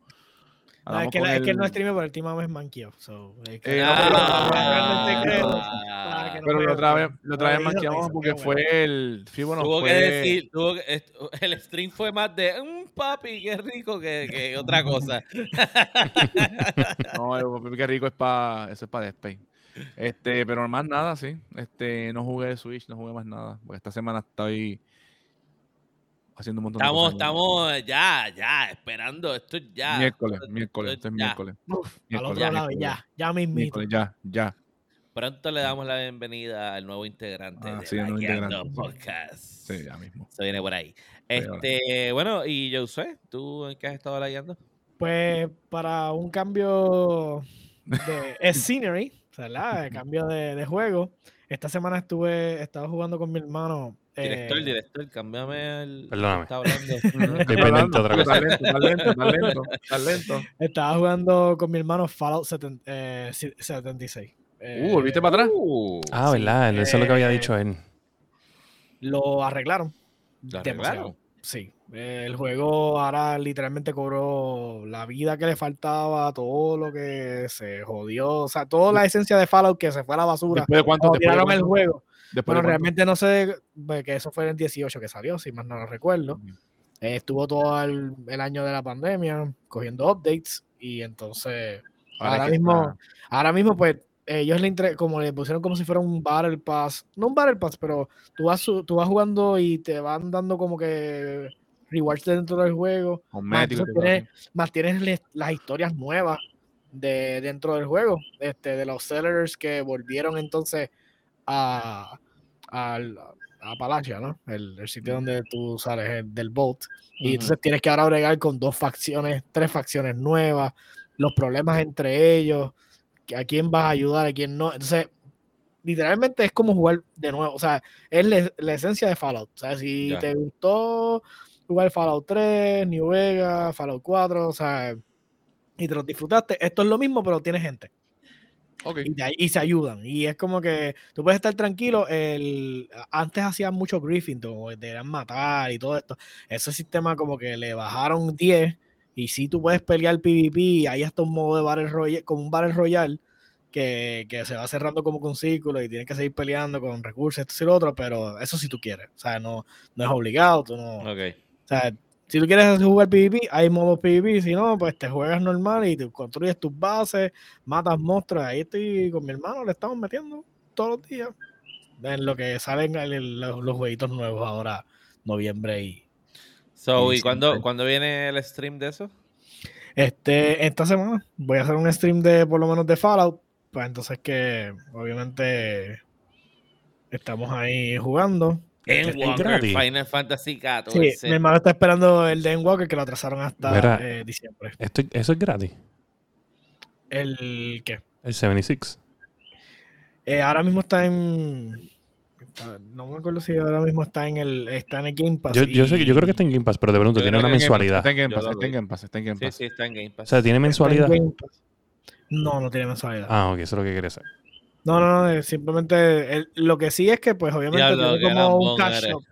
No, es, que es, que no streame por el team es manqueado. So, es que eh, ah, pero lo otra vez, lo otra vez manqueamos porque fue el. Sí, bueno, tuvo fue... que decir, tuvo que, el stream fue más de un papi, qué rico, que, que otra cosa. no, el papi, qué rico es para. Eso es para Dead Este, pero más nada, sí. Este, no jugué de Switch, no jugué más nada. Porque esta semana estoy haciendo un montón estamos, de cosas. Estamos ya, ya, esperando. Esto ya. Miércoles, miércoles, esto es miércoles. al otro lado, ya, ya mismito. Ya, ya. Pronto le damos la bienvenida al nuevo integrante ah, de sí, nuevo integrante. Podcast. Sí, ya mismo. Se viene por ahí. Este, bueno, y Josué, ¿tú en qué has estado leyendo? Pues para un cambio de scenery, ¿verdad? cambio de, de, juego. Esta semana estuve, estaba jugando con mi hermano Director, eh, director, cambiame el. Perdóname. Está hablando. Estoy pendiente otra cosa. Talento, talento, talento, Estaba jugando con mi hermano Fallout 76. Eh, uh, ¿volviste para atrás? Uh, ah, ¿verdad? Eso es lo que había dicho él. Lo arreglaron. ¿Lo arreglaron? sí. El juego ahora literalmente cobró la vida que le faltaba, todo lo que se jodió, o sea, toda la esencia de Fallout que se fue a la basura. ¿Después de cuánto? cuando después de tiraron el juego. Después de Bueno, realmente no sé, pues, que eso fue en el 18 que salió, si más no lo recuerdo. Eh, estuvo todo el, el año de la pandemia cogiendo updates y entonces Ahora ahora mismo, está- ahora mismo pues ellos le como le pusieron como si fuera un Battle Pass, no un Battle Pass, pero tú vas, tú vas jugando y te van dando como que rewards dentro del juego, entonces tienes- más tienes las historias nuevas de dentro del juego, este, de los sellers que volvieron entonces a, al- a Palacia, ¿no? El, el sitio donde tú sales el- del boat. Y Ujú. entonces tienes que ahora bregar con dos facciones, tres facciones nuevas, los problemas entre ellos, a quién vas a ayudar, a quién no. Entonces, literalmente es como jugar de nuevo. O sea, es la, la esencia de Fallout. O sea, si Ya. te gustó jugar Fallout 3, New Vegas, Fallout 4, o sea, y te los disfrutaste, esto es lo mismo, pero tiene gente. Ok. Y, ahí- y se ayudan. Y es como que tú puedes estar tranquilo. El, antes hacían mucho briefing, como te deberían matar y todo esto. Ese sistema como que le bajaron 10 y si tú puedes pelear PvP y hay hasta un modo de Battle Royale, como un Battle Royale que, que se va cerrando como con círculo y tienes que seguir peleando con recursos, esto y lo otro, pero eso si tú quieres. O sea, no, no es obligado, tú no... Ok. O sea, si tú quieres jugar PvP, hay modo PvP, si no, pues te juegas normal y tú construyes tus bases, matas monstruos. Ahí estoy con mi hermano, le estamos metiendo todos los días. En lo que salen los, los jueguitos nuevos ahora, noviembre y So, Y ¿y cuándo, cuándo viene el stream de eso? este esta semana voy a hacer un stream de por lo menos de Fallout, pues entonces que obviamente estamos ahí jugando. En Este, Walker gratis. Final Fantasy XIV. Sí, mi hermano está esperando el de Endwalker que lo atrasaron hasta Mira. eh, diciembre. Esto, eso es gratis. ¿El qué? El 76. Eh, ahora mismo está en. está- No me acuerdo si ahora mismo está en el está en el Game Pass. Yo, yo sé que yo y- creo que está en Game Pass, pero de pronto tiene una que en Game Pass mensualidad. Está en Game Pass, está en. Game Pass, está en Game Sí, Pass. sí, está en Game O Pass. sea, tiene en mensualidad. No, no tiene mensualidad. Ah, ok, eso es lo que quería saber. No, no, no. eh, Simplemente el- lo que sí es que, pues, obviamente, Diablo, tiene como un cash shop.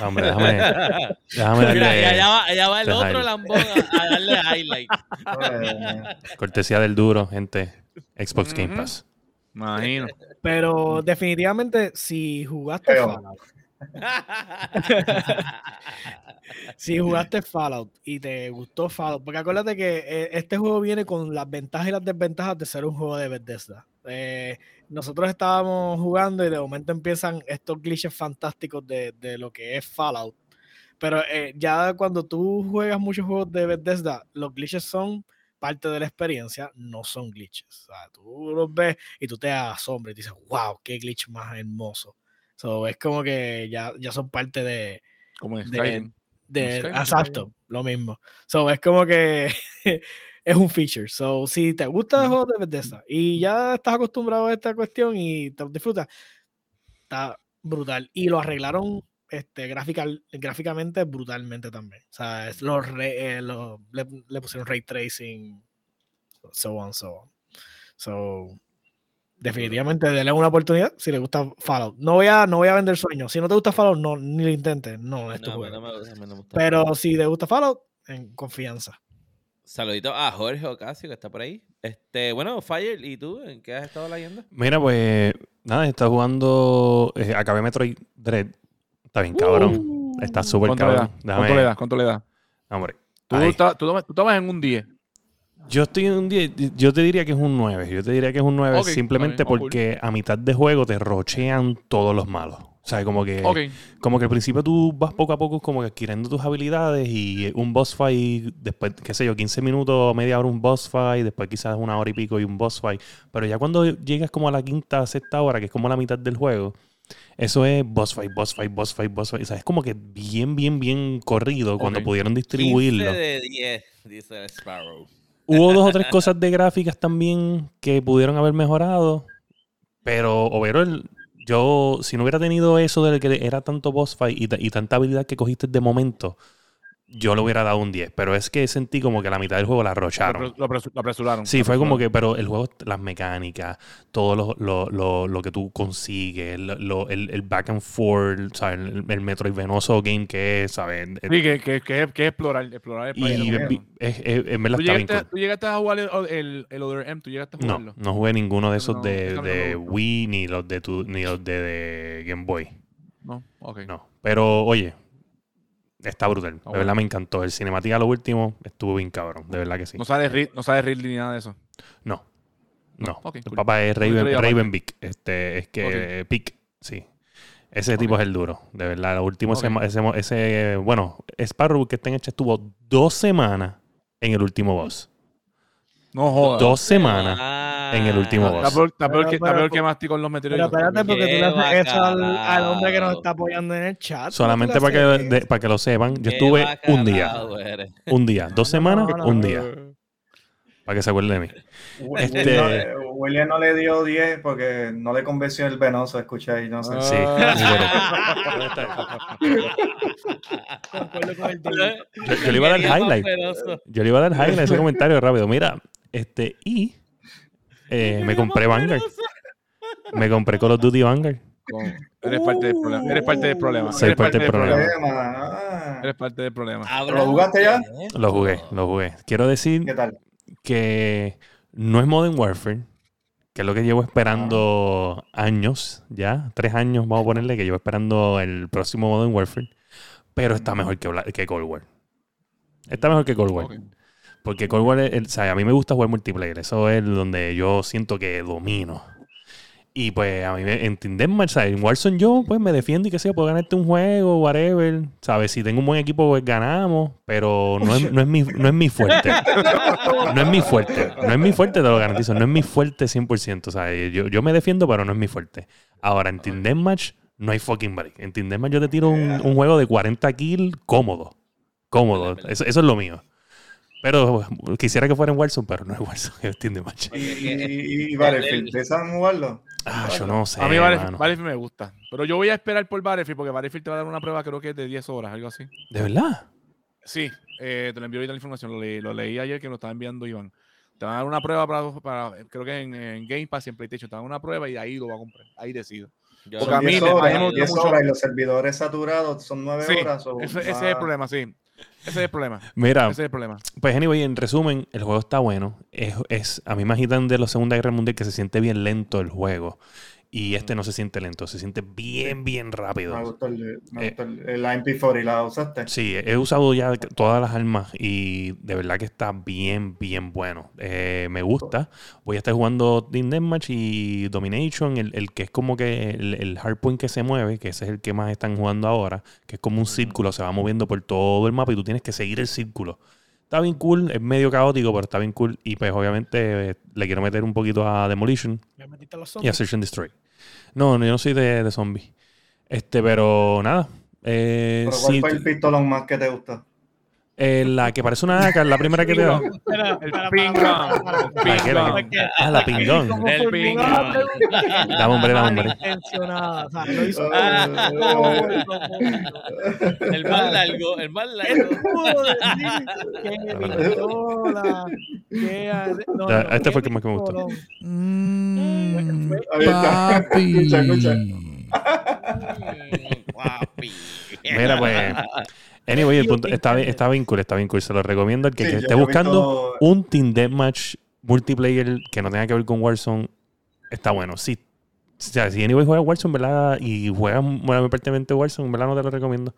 Hombre, déjame, déjame Mira, darle ya, ya va, ya va el Deja otro lambón a, a darle highlight. Cortesía del duro, gente. Xbox Game. Pass. Imagino. Pero definitivamente, si jugaste. Fallout, si jugaste Fallout y te gustó Fallout, porque acuérdate que eh, este juego viene con las ventajas y las desventajas de ser un juego de Bethesda. Eh, nosotros estábamos jugando y de momento empiezan estos glitches fantásticos de, de lo que es Fallout. Pero eh, ya cuando tú juegas muchos juegos de Bethesda, los glitches son parte de la experiencia, no son glitches. O sea, tú los ves y tú te asombras y dices, wow, qué glitch más hermoso. So, es como que ya, ya son parte de, Como de, Skyrim. de Skyrim, exacto, lo mismo. So, es como que es un feature. So, si te gusta el juego de Bethesda y ya estás acostumbrado a esta cuestión y te disfrutas, está brutal. Y lo arreglaron este, gráfica- gráficamente brutalmente también. O sea, es los re- eh, le, le pusieron ray tracing, so on, so on. So, definitivamente, denle una oportunidad si le gusta Fallout. No voy a, no voy a vender sueños. Si no te gusta Fallout, no, ni lo intentes. No, es tu No, juego. no me me. Pero si te gusta Fallout, en confianza. Saludito a Jorge Ocasio, que está por ahí. Este, bueno, Fire, ¿y tú? ¿En qué has estado leyendo? Mira, pues nada, está jugando. eh, acabé Metroid Dread. Está bien, cabrón. Está súper ¿Cuánto le da? cabrón. ¿Cuánto le das? ¿Cuánto le das? Hombre. Tú, tú, tomas- tú tomas en un 10. Yo estoy en un 10. Yo te diría que es un 9. Yo te diría que es un 9 Ok, simplemente está porque a mitad de juego te rochean todos los malos. O sea, como que, Ok. como que al principio tú vas poco a poco como que adquiriendo tus habilidades y un boss fight, después, qué sé yo, 15 minutos, media hora un boss fight, después quizás una hora y pico y un boss fight. Pero ya cuando llegas como a la quinta, sexta hora, que es como la mitad del juego, eso es boss fight, boss fight, boss fight, boss fight. O sea, es como que bien, bien, bien corrido cuando pudieron 15 distribuirlo. de 10, dice Sparrow. Hubo dos o tres cosas de gráficas también que pudieron haber mejorado. Pero overall, yo, si no hubiera tenido eso de que era tanto boss fight y, y tanta habilidad que cogiste de momento, yo le hubiera dado un 10. Pero es que sentí como que la mitad del juego la arrocharon. Lo, apresu- lo apresuraron. Sí, Lo fue como que, pero el juego, las mecánicas, todo lo, lo, lo, lo que tú consigues, el, el back and forth, ¿sabes? El, el Metroidvenoso game que es, ¿sabes? El- Sí, que, que, que, que explorar, explorar el y país. es, es- en verdad ¿Tú, está bien llegaste, cool. tú llegaste a jugar el, el, Other M, tú llegaste a No, jugarlo. no jugué ninguno de esos No, de, no de. Wii ni los de, tu, ni los de, de Game Boy. No, ok. No. Pero, oye, está brutal. De bueno. verdad me encantó. El cinemática, lo último, estuvo bien cabrón. De verdad que sí. No sale Rid- no sale Ridley ni nada de eso. No. No. Ok, el cool. papá es Raven. Ravenbeak. Este, es que Pick, sí. Ese tipo es el duro, de verdad. Lo último, ese, ese, bueno, Sparrow que está en hecho estuvo dos semanas en el último boss. No jodas. Dos semanas Ah. en el último Está boss. peor, está peor Pero- que, está pero- peor que Masti con los Pero meteoritos. espérate, porque tú le haces eso al, al hombre que nos está apoyando en el chat. Solamente ¿Por qué para que, de- para que lo sepan, yo estuve un día. eres. Un día. Dos semanas, no, no. un día. Para que se acuerde de mí. Este- William, no, eh, William no le dio 10 porque no le convenció el venoso, escuché ahí, no sé. Sí. Ah. Yo, yo le iba a dar highlight. Yo le iba a dar highlight ese comentario rápido. Mira, este, y eh, me compré Vanguard. Me compré Call of Duty Vanguard. Con- Eres parte del problema. Eres parte del problema. Soy Eres parte del problema. Problema, ah. Eres parte del problema. Háblame jugaste ya? Lo jugué, lo jugué. Quiero decir ¿Qué tal? que no es Modern Warfare, que es lo que llevo esperando años, ya, tres años, vamos a ponerle, que llevo esperando el próximo Modern Warfare, pero está mejor que, que Cold War. Está mejor que Cold War. Porque Cold War, el- o a mí me gusta jugar multiplayer, eso es donde yo siento que domino. Y pues a mí me entender mal, ¿sabes? En Warzone yo pues me defiendo y que sea, puedo ganarte un juego, whatever. ¿Sabes? Si tengo un buen equipo, pues ganamos. Pero no es, no es, mi, no es mi fuerte. No es mi fuerte. No es mi fuerte, te lo garantizo. No es mi fuerte 100%. O sea, yo, yo me defiendo, pero no es mi fuerte. Ahora, en Team Deathmatch no hay fucking break. En Team Deathmatch yo te tiro un, un juego de 40 kills cómodo. Cómodo. Eso, eso es lo mío. Pero quisiera que fuera en Warzone, pero no es Warzone, es Team Deathmatch. ¿Y, y, y Battlefield? ¿Desean jugarlo? Ah, yo no sé. A mí Battlefield, me gusta. Pero yo voy a esperar por Battlefield porque Battlefield te va a dar una prueba creo que es de 10 horas, algo así. ¿De verdad? Sí, eh, te lo envío ahorita la información. Lo leí, lo leí ayer que lo estaba enviando Iván. Te van a dar una prueba para, para- creo que en, en Game Pass y en PlayStation. Te dan una prueba y ahí lo va a comprar. Ahí decido. Yo Porque a mí 10 me- a mí horas, me gusta 10 mucho- horas y los servidores saturados son 9 Sí, horas. o ese, ese es el problema, sí. Ese es el problema. Mira, Ese es el problema. pues anyway, en resumen, el juego está bueno. Es, es- a mí me agitan de la Segunda Guerra Mundial que se siente bien lento el juego. Y este no se siente lento, se siente bien, bien rápido. Me gustó el, me Eh. gustó el, el MP40, ¿la usaste? Sí, he usado ya todas las armas y de verdad que está bien, bien bueno. Eh, me gusta. Voy a estar jugando Team Deathmatch y Domination, el, el que es como que el, el hardpoint que se mueve, que ese es el que más están jugando ahora, que es como un círculo, se va moviendo por todo el mapa y tú tienes que seguir el círculo. Está bien cool, es medio caótico, pero está bien cool. Y pues obviamente eh, le quiero meter un poquito a Demolition ¿Me metiste los y a? Search and Destroy. No, no, yo no soy de, de zombies. Este, pero nada. Eh, ¿Pero cuál sí, fue el pistolón más que te gustó? Eh, la que parece una AK, la primera que te da. El espera, ping para, para, pong. para, El para. La que- la ping que- pong. Ah, la pingón. El formuló ping la pong. pregunta, Dame hombre, dame hombre. Ah, El más largo, el más largo. no, este fue el que más me gustó. Mm, papi. Escucha, escucha. Mira, pues. Anyway, el punto, está, bien, está bien cool, está bien cool. Se lo recomiendo al que, Sí, esté buscando visto- un Team Deathmatch multiplayer que no tenga que ver con Warzone. Está bueno. Sí. O sea, si anyway juega Warzone, ¿verdad? Y juega muy pertinente Warzone, ¿verdad? No te lo recomiendo.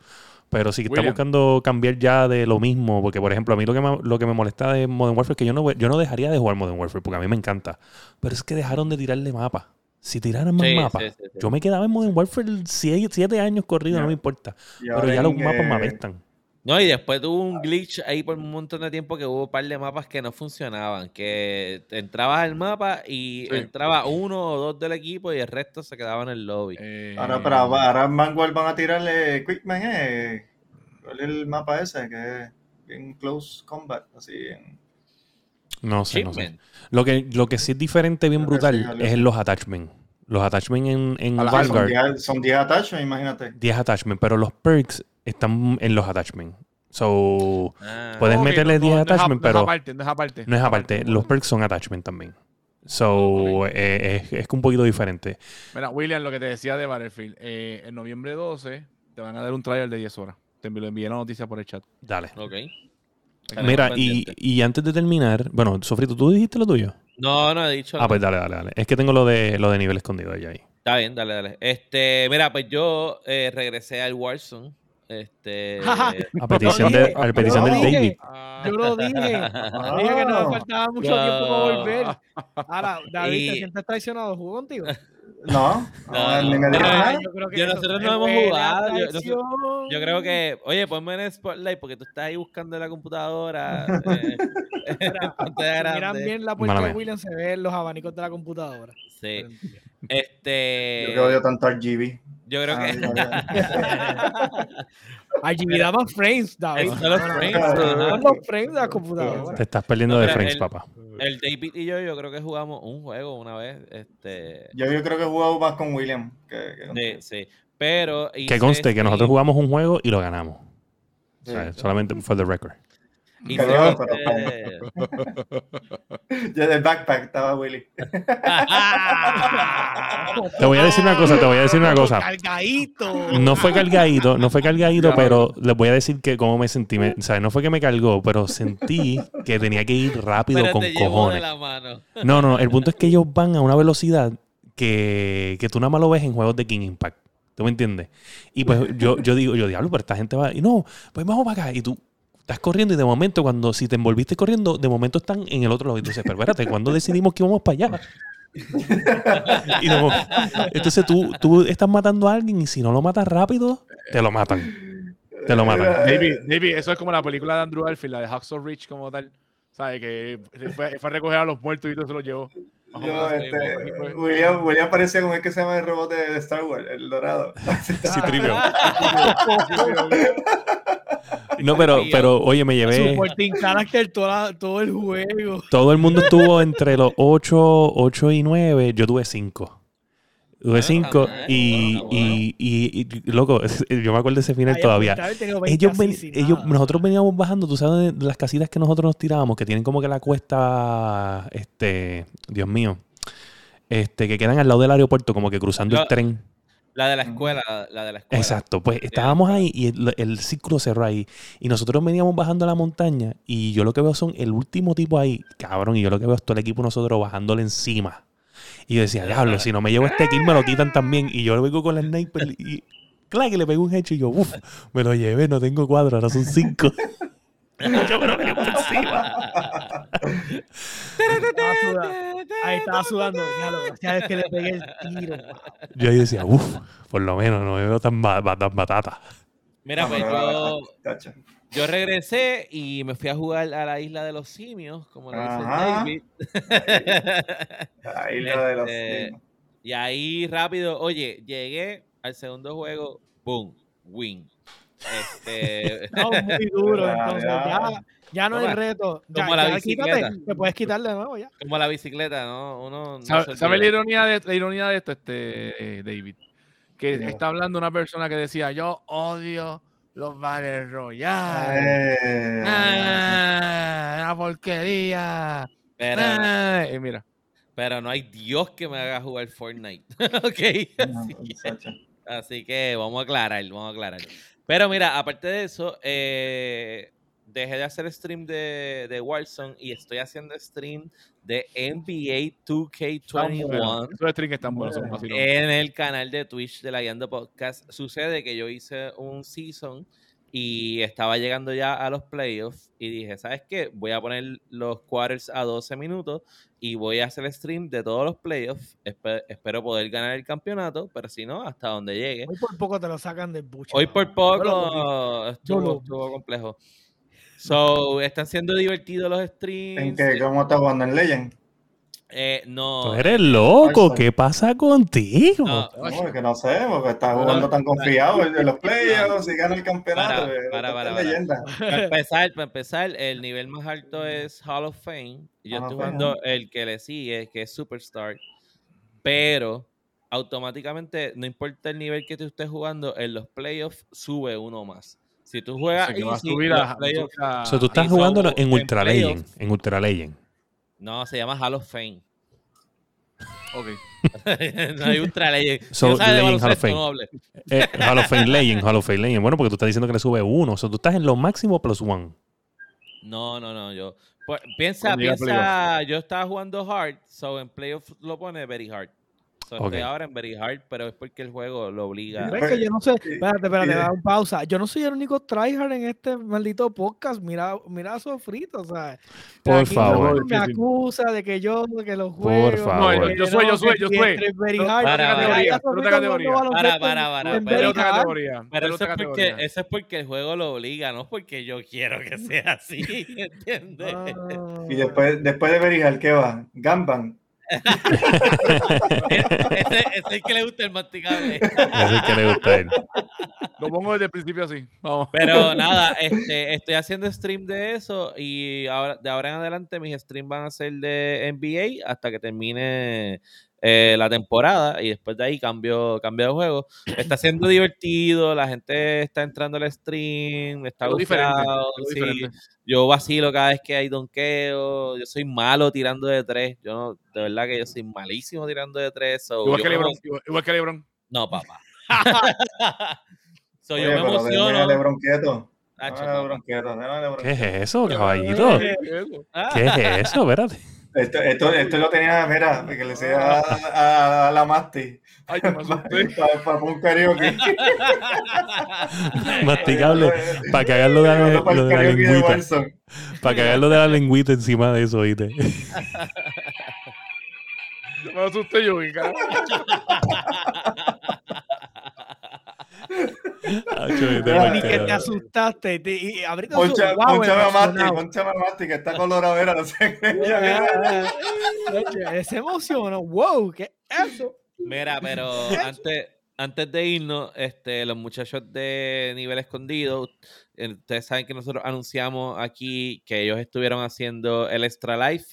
Pero si está William. buscando cambiar ya de lo mismo, porque por ejemplo, a mí lo que me, lo que me molesta de Modern Warfare es que yo no, yo no dejaría de jugar Modern Warfare, porque a mí me encanta. Pero es que dejaron de tirarle mapa. Si tiraran más Sí, mapas, sí, sí, sí. yo me quedaba en Modern Warfare siete, siete años corrido, no me importa. Y Pero ya los en, mapas me eh, apestan. No, y después tuvo un glitch ahí por un montón de tiempo que hubo un par de mapas que no funcionaban. Que entrabas al mapa y Sí. entraba uno o dos del equipo y el resto se quedaba en el lobby. Eh, Ahora, pero ahora en Vanguard van a tirarle Quickman, eh. ¿Cuál es el mapa ese? Que es bien close combat, así. en- No sé, no sé. Lo que, lo que sí es diferente, bien brutal, es en los attachments. Los attachments en, en A la- Son Vanguard, 10 son 10 attachments, imagínate. 10 attachments, pero los perks están en los attachments. So, ah. puedes meterle 10 attachments, pero. No es aparte, no es aparte. No es aparte. Los perks son attachment también. So, eh, es, es, un poquito diferente. Mira, William, lo que te decía de Battlefield. Eh, en noviembre 12 te van a dar un trial de 10 horas. Te envié la noticia por el chat. Dale. Ok. Mira, y, y, antes de terminar, bueno, Sofrito, ¿tú dijiste lo tuyo? No, no he dicho. Ah, pues dale, dale, dale. Es que tengo lo de, lo de nivel escondido allá ahí. Está bien, dale, dale. Este, mira, pues yo eh, regresé al Warzone. Este, a petición, de, a petición del David. Yo lo dije. dije que no me faltaba mucho tiempo para volver. Ahora, David, ¿te sientes traicionado? ¿Jugó contigo? No, no, ni me nada. Yo, creo que nosotros no hemos jugado. Yo, yo, creo que, oye, ponme en Spotlight porque tú estás ahí buscando en la computadora. eh, miran bien la puerta de William, se ven los abanicos de la computadora. Sí. Este. Yo que odio tanto GB. Yo creo que. RGB da más frames, David. Son los frames. los frames de la computadora. Te estás perdiendo de frames, papá. El David y yo, yo creo que jugamos un juego una vez. Este... Yo, yo creo que he jugado más con William. Que, sí, sí. Pero. Que conste que nosotros jugamos un juego y lo ganamos. O sea, solamente for the record. Y pero, pero, Yo del backpack estaba Willy. te voy a decir una cosa, te voy a decir una cosa. Cargadito. No fue cargadito, no fue cargadito, pero les voy a decir que cómo me sentí. o sea, no fue que me cargó, pero sentí que tenía que ir rápido con cojones. No, no, el punto es que ellos van a una velocidad que, que tú nada más lo ves en juegos de King Impact. ¿Tú me entiendes? Y pues yo, yo digo, yo diablo, pero esta gente va. Y no, pues vamos para acá. Y tú, estás corriendo y de momento, cuando si te envolviste corriendo, de momento están en el otro lado. Y tú dices, pero espérate, ¿cuándo decidimos que íbamos para allá? y entonces tú, tú estás matando a alguien y si no lo matas rápido, te lo matan. Te lo matan. David, David, eso es como la película de Andrew Garfield, la de Hacksaw Rich como tal. ¿Sabes? Que fue, fue, a recoger a los muertos y todo se los llevó. Yo, este, William, William parecía como es que se llama el robot de Star Wars, el dorado. Sí, trivio. No, pero, pero oye, me llevé. Supporting character todo, todo el juego. Todo el mundo estuvo entre los 8, 8 y 9. Yo tuve 5. Tuve 5 y, y, y, loco, yo me acuerdo de ese final todavía. Ellos, ellos, nosotros veníamos bajando, tú sabes, de las casitas que nosotros nos tirábamos, que tienen como que la cuesta, este, Dios mío, este, que quedan al lado del aeropuerto, como que cruzando el tren. La de la escuela, la de la escuela. Exacto, pues estábamos ahí y el, círculo cerró ahí. Y nosotros veníamos bajando la montaña y yo lo que veo son el último tipo ahí, cabrón, y yo lo que veo es todo el equipo nosotros bajándole encima. Y yo decía, diablo, si no me llevo este kill me lo quitan también. Y yo lo vengo con la sniper y claro que le pego un hecho y yo, uff, me lo llevé, no tengo cuatro, ahora son cinco. yo me lo vengo por encima. Ahí estaba sudando. Ya vez que le pegué el tiro. Yo ahí decía, uff, por lo menos no me veo tan, tan batata. Mira, pues yo, yo regresé y me fui a jugar a la isla de los simios, como lo dice David. La isla de los este, simios. Y ahí rápido, oye, llegué al segundo juego, boom, win. Este... No, muy duro, entonces ya ya no hay reto. como la bicicleta. te puedes quitar de nuevo ya. Como la bicicleta, ¿no? Uno ¿Sabe, la, ironía de, la ironía de esto, este, eh, David? Que está hablando una persona que decía, yo odio los Battle Royale. Eh. Ah, la porquería. Pero, ah, y mira. Pero no hay Dios que me haga jugar Fortnite. ok. así, que vamos a aclarar, vamos a aclarar. Pero mira, aparte de eso, eh, dejé de hacer stream de, de Warzone y estoy haciendo stream de NBA 2K21 en el canal de Twitch de la Yando Podcast. Sucede que yo hice un season y estaba llegando ya a los playoffs y dije, ¿sabes qué? Voy a poner los quarters a 12 minutos y voy a hacer stream de todos los playoffs. espero poder ganar el campeonato, pero si no, hasta donde llegue. Hoy por poco te lo sacan de buche. Hoy por poco estuvo, estuvo complejo. So, están siendo divertidos los streams. ¿En qué? ¿Cómo estás jugando en Legend? Eh, no. Tú eres loco, ¿qué pasa contigo? No, no que no sé, porque estás jugando tan confiado en los playoffs y gana el campeonato. Para, para, para, leyenda. para, empezar, para empezar, el nivel más alto es Hall of Fame. Yo estoy jugando el que le sigue, que es Superstar. Pero automáticamente, no importa el nivel que tú estés jugando, en los playoffs sube uno más. Si tú juegas que vas a Easy, subir los a- playoffs- a- O sea, tú estás jugando en en Ultra. Legend. En Ultra Legend. No, se llama Hall of Fame. Ok. no hay Ultra Legend. So, no Legend Hall of Fame. no. Eh, Hall of Fame Legend, Hall of Fame Legend. Bueno, porque tú estás diciendo que le sube uno. O sea, tú estás en lo máximo plus one. No, no, no. Yo, pues, piensa, Cuando piensa. Yo estaba jugando hard, so en playoff lo pone very hard. So, Estoy Ok. ahora en very hard, pero es porque el juego lo obliga. Es que yo no sé, Y- espérate, espérate, y de- da un pausa. Yo no soy el único tryhard en este maldito podcast. Mira, mira a Sofrito, ¿sabes? Por Aquí favor. Me acusa de que yo, de que los Por juegos. favor. que No, yo soy, yo soy, yo soy. entre very Pero- hard, para, categoría. Para, para, very otra hard. categoría. Pero es eso es, porque, eso es porque el juego lo obliga, no porque yo quiero que sea así, ¿entiendes? Ah. Y después, después de Berijal, ¿qué va? Gamban. Ese, ese es el que le gusta el masticable. Eso es que le gusta a él. Lo pongo desde el principio así. Vamos. Pero nada, este, estoy haciendo stream de eso y ahora, de ahora en adelante mis streams van a ser de NBA hasta que termine eh, la temporada y después de ahí cambio, cambio de juego. Está siendo divertido, la gente está entrando al stream, está sí. diferente. Yo vacilo cada vez que hay donqueo, yo soy malo tirando de tres, yo no, de verdad que yo soy malísimo tirando de tres. so Igual que Lebron. emo- Igual, igual que Lebron. No, papá. so, Oye, yo me emociono. Lebron quieto. Tacho, Déjame a papá. Lebron quieto, déjame a Lebron ¿Qué es eso, caballito? Ah. ¿Qué es eso? Espérate. Esto, esto, esto lo tenía, mira, que le decía a, a- a la Masti. Ay, yo me asusté. Para un karaoke. Masticable. Para cagarlo de la, Para lo el de la karaoke de lengüita. Warzone. Para cagarlo de la lengüita encima de eso, ¿viste? Me asusté yo, ¿qué carajo? Ni que te asustaste y, te, y abriste Poncha, su wow, ponchame a Masti, emocionado. ponchame a Masti, que está colorado, no sé qué. Ah, ah, ah, emocionó. Wow, ¿qué es eso? Mira, pero antes, antes de irnos, este, los muchachos de nivel escondido, ustedes saben que nosotros anunciamos aquí que ellos estuvieron haciendo el Extra Life,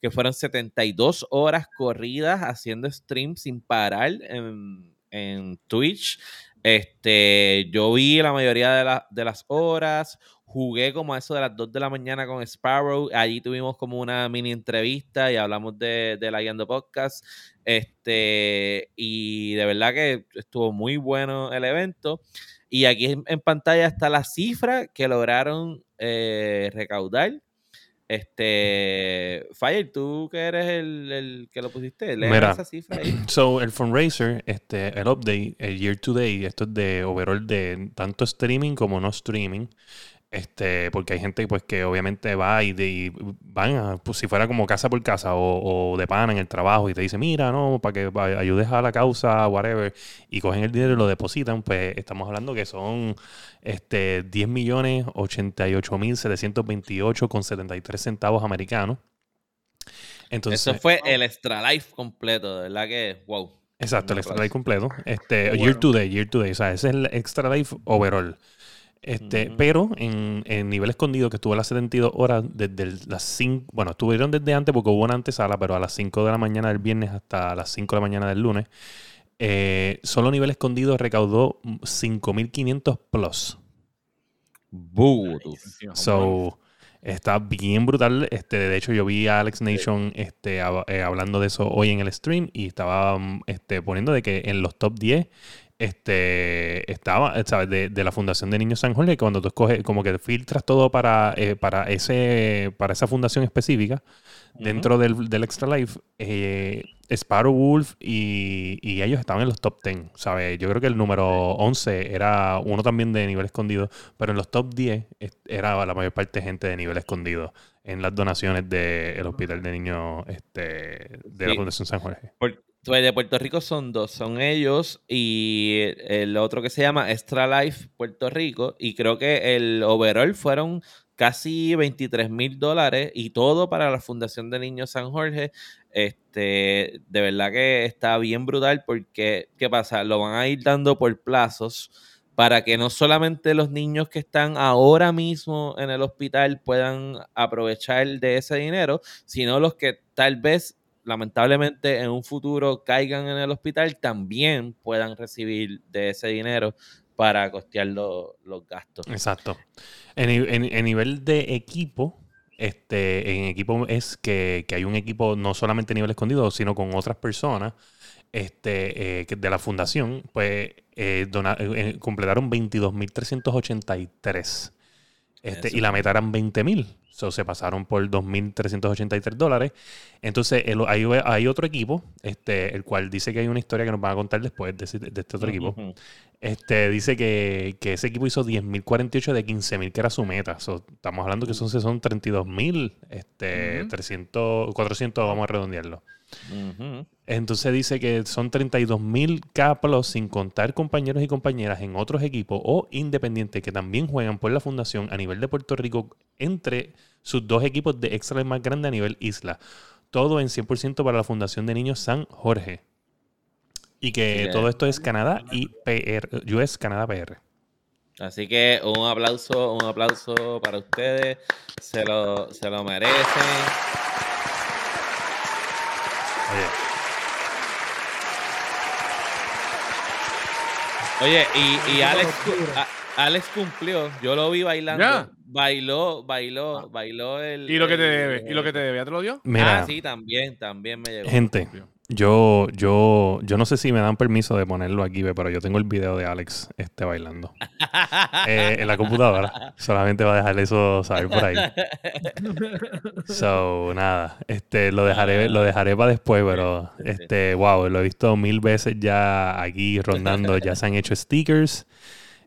que fueron 72 horas corridas haciendo stream sin parar en, en Twitch. Este, yo vi la mayoría de, de las horas, jugué como a eso de las 2 de la mañana con Sparrow, allí tuvimos como una mini entrevista y hablamos de, de la Guiando Podcast. Este, y de verdad que estuvo muy bueno el evento. Y aquí en, en pantalla está la cifra que lograron eh, recaudar. Este, Fire, tú que eres el, el que lo pusiste, lee Mira. esa cifra ahí. So, el fundraiser, este, el update, el year to day, esto es de overall de tanto streaming como no streaming. Este, porque hay gente pues que obviamente va y, de, y van a, pues, si fuera como casa por casa o, o de pana en el trabajo y te dice, mira, no, para que pa- ayudes a la causa, whatever, y cogen el dinero y lo depositan, pues estamos hablando que son este 10 millones 88 mil 728 con 73 centavos americanos. Entonces, Eso fue el Extra Life completo, de verdad que, wow. Exacto, el extra life completo. Este, year to day, year to day. O sea, ese es el extra life overall. Este. Pero en, en nivel escondido, que estuvo a las 72 horas, desde el- las 5, bueno, estuvieron desde antes porque hubo una antesala, pero a las 5 de la mañana del viernes hasta las 5 de la mañana del lunes, eh, solo nivel escondido recaudó 5.500 plus. So, está bien brutal. Este, de hecho, yo vi a Alex Nation este, eh, hablando de eso hoy en el stream y estaba mm, este, poniendo de que en los top 10 este, estaba, eh, ¿sabes? De, de la Fundación de Niños San Jorge, que cuando tú escoges, como que filtras todo para, eh, para, ese, para esa fundación específica, dentro del, del Extra Life, eh, Sparrow Wolf y, y ellos estaban en los top 10, ¿sabes? Yo creo que el número 11 era uno también de nivel escondido, pero en los top 10 es- era la mayor parte gente de nivel escondido en las donaciones del Hospital de Niños este, de la. Fundación San Jorge. Por- pues de Puerto Rico son dos, son ellos y el otro que se llama Extra Life Puerto Rico y creo que el overall fueron casi 23 mil dólares y todo para la Fundación de Niños San Jorge. Este, de verdad que está bien brutal porque, ¿qué pasa? Lo van a ir dando por plazos para que no solamente los niños que están ahora mismo en el hospital puedan aprovechar de ese dinero, sino los que tal vez lamentablemente en un futuro caigan en el hospital también puedan recibir de ese dinero para costear los gastos. Exacto. En, nivel de equipo, este, en equipo es que, hay un equipo no solamente a nivel escondido, sino con otras personas este, eh, de la fundación, pues eh, eh, completaron 22.383. Este, y la meta eran 20.000. So, se pasaron por 2.383 dólares. Entonces, hay, hay, otro equipo, este, el cual dice que hay una historia que nos van a contar después de, este otro equipo. Este, dice que, ese equipo hizo 10.048 de 15.000, que era su meta. estamos hablando que son, son 32.000, este, 300, 400, vamos a redondearlo. Entonces dice que son 32.000 caplos sin contar compañeros y compañeras en otros equipos o independientes que también juegan por la fundación a nivel de Puerto Rico entre sus dos equipos de extra más grande a nivel isla. Todo en 100% para la Fundación de Niños San Jorge. Y que todo esto es Canadá y PR, US Canadá PR. Así que un aplauso, un aplauso para ustedes. Se lo, se lo merecen. Oye. y, Alex, Alex cumplió. Yo lo vi bailando. Bailó, bailó, bailó el. ¿Y lo que te debe? ¿Y lo que te debe? ¿Ya te lo dio? ah, sí, también, también me llegó. Gente, yo, yo, yo no sé si me dan permiso de ponerlo aquí, pero yo tengo el video de Alex este, bailando. Eh, en la computadora. Solamente va a dejar eso saber por ahí. So, nada. Este, lo dejaré, lo dejaré para después, pero este, wow, lo he visto mil veces ya aquí rondando. Ya se han hecho stickers.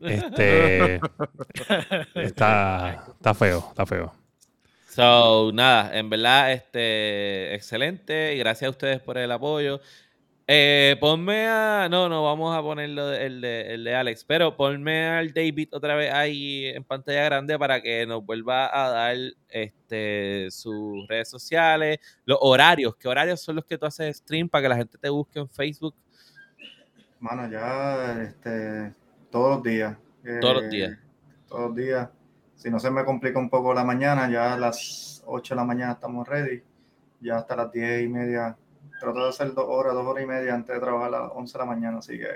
Este está, está feo, está feo. So, nada, en verdad, este, excelente y gracias a ustedes por el apoyo. Eh, ponme a. No, no, vamos a ponerlo el de, el de Alex, pero ponme al David otra vez ahí en pantalla grande para que nos vuelva a dar este, sus redes sociales, los horarios. ¿Qué horarios son los que tú haces stream para que la gente te busque en Facebook? Mano, ya este, todos los días. Todos los días. Eh, todos los días si no se me complica un poco la mañana, ya a las 8 de la mañana estamos ready. Ya hasta las 10 y media. Trato de hacer dos horas, dos horas y media antes de trabajar a las 11 de la mañana. Así que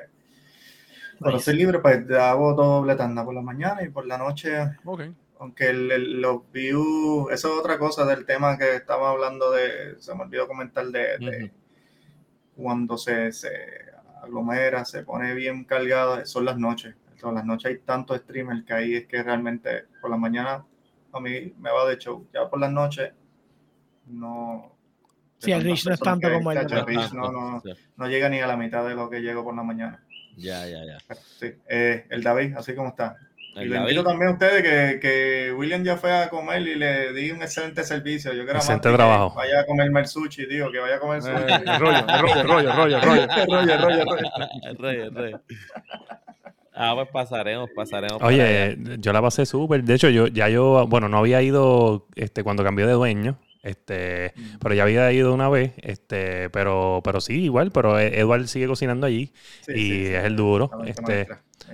para ser libre, pues hago doble tanda por la mañana y por la noche. Aunque los views, eso es otra cosa del tema que estaba hablando de, se me olvidó comentar de, cuando se, se aglomera, se pone bien cargada, son las noches todas las noches hay tantos streamers que ahí es que realmente por la mañana a mí me va de show. Ya por las noches no. Sí, el reach no es tanto como el, el no, no, no, llega ni a la mitad de lo que llego por la mañana. Ya, ya, ya. Sí, eh, el David, así como está. y le invito también a ustedes que, que, William ya fue a comer y le di un excelente servicio. Yo quiero excelente trabajo. vaya a comer el sushi, digo, que vaya a comer sushi. Eh, rollo, rollo, rollo, rollo, rollo, rollo, rollo, rollo, rollo. Ah, pues pasaremos, pasaremos. Oye, yo la pasé súper. De hecho, yo ya yo, bueno, no había ido este, cuando cambié de dueño. Este, mm. pero ya había ido una vez, este, pero, pero sí, igual, pero e, Eduard sigue cocinando allí y es el duro. Este,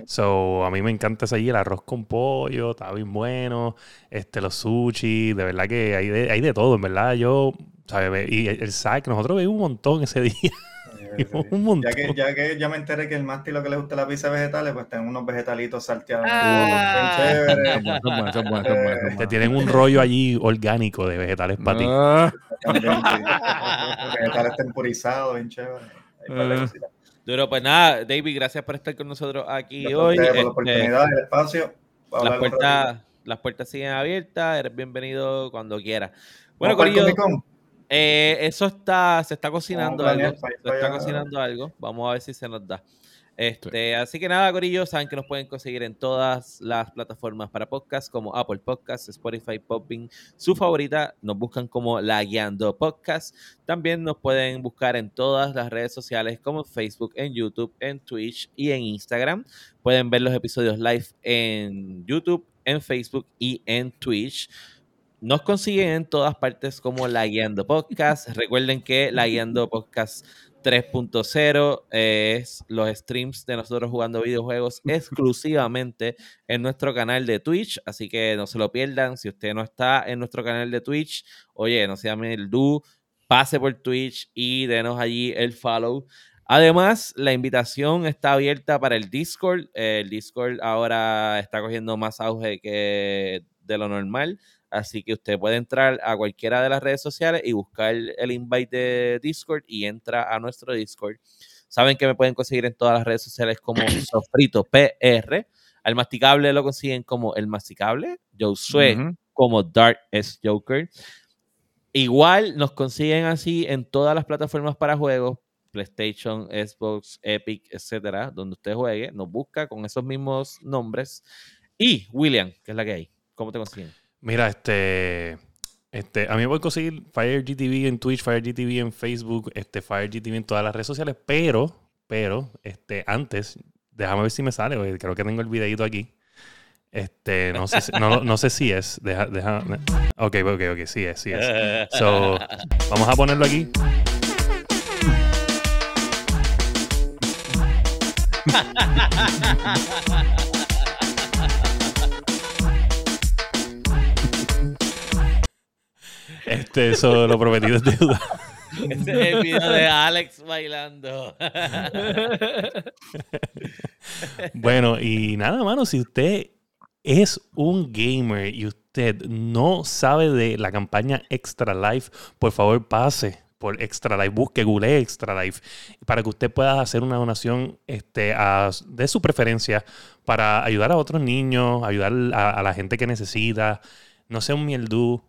so, a mí me encanta ese allí, el arroz con pollo, está bien bueno, este, los sushi, de verdad que hay de, hay de todo, en verdad. Yo, ¿sabes? Y el, el sac, nosotros vimos un montón ese día. Ya que, ya que ya me enteré que el Masti lo que le gusta la pizza vegetales, pues tienen unos vegetalitos salteados. Te tienen un rollo allí orgánico de vegetales para ti. Ah. vegetales temporizados, bien chévere. Ah. Duro, pues nada, David, gracias por estar con nosotros aquí hoy. Por la este, oportunidad, el espacio. Las puertas, las puertas siguen abiertas, eres bienvenido cuando quieras. Bueno, Corillo. Eh, eso está, se está cocinando algo. Se está cocinando algo. Vamos a ver si se nos da. Este, Así que nada, Corillo, saben que nos pueden conseguir en todas las plataformas para podcast, como Apple Podcasts, Spotify, Popping, su favorita. Nos buscan como La Guiando Podcast. También nos pueden buscar en todas las redes sociales, como Facebook, en YouTube, en Twitch y en Instagram. Pueden ver los episodios live en YouTube, en Facebook y en Twitch. Nos consiguen en todas partes como La Guiando Podcast. Recuerden que La Guiando Podcast 3.0 es los streams de nosotros jugando videojuegos exclusivamente en nuestro canal de Twitch, así que no se lo pierdan. Si usted no está en nuestro canal de Twitch, oye, no se llame el do, pase por Twitch y denos allí el follow. Además, la invitación está abierta para el Discord. El Discord ahora está cogiendo más auge que de lo normal. Así que usted puede entrar a cualquiera de las redes sociales y buscar el invite de Discord y entra a nuestro Discord. Saben que me pueden conseguir en todas las redes sociales como Sofrito PR. Al masticable lo consiguen como el masticable. Josué como Dark S Joker. Igual nos consiguen así en todas las plataformas para juegos, PlayStation, Xbox, Epic, etcétera, donde usted juegue, nos busca con esos mismos nombres. Y William, que es la que hay, ¿cómo te consiguen? Mira, este, este, a mí me voy a conseguir FireGTV en Twitch, FireGTV en Facebook, este, FireGTV en todas las redes sociales, pero, pero, este, antes, déjame ver si me sale, porque creo que tengo el videito aquí. Este, no sé, no, no sé si es. Deja, deja. Ok, ok, ok, sí es, sí es. So, vamos a ponerlo aquí. Este, eso lo prometido es deuda. Este es el video de Alex bailando. bueno, y nada, mano, si usted es un gamer y usted no sabe de la campaña Extra Life, por favor pase por Extra Life, busque Google Extra Life para que usted pueda hacer una donación este, de su preferencia para ayudar a otros niños, ayudar a, la gente que necesita. No sea un mieldú,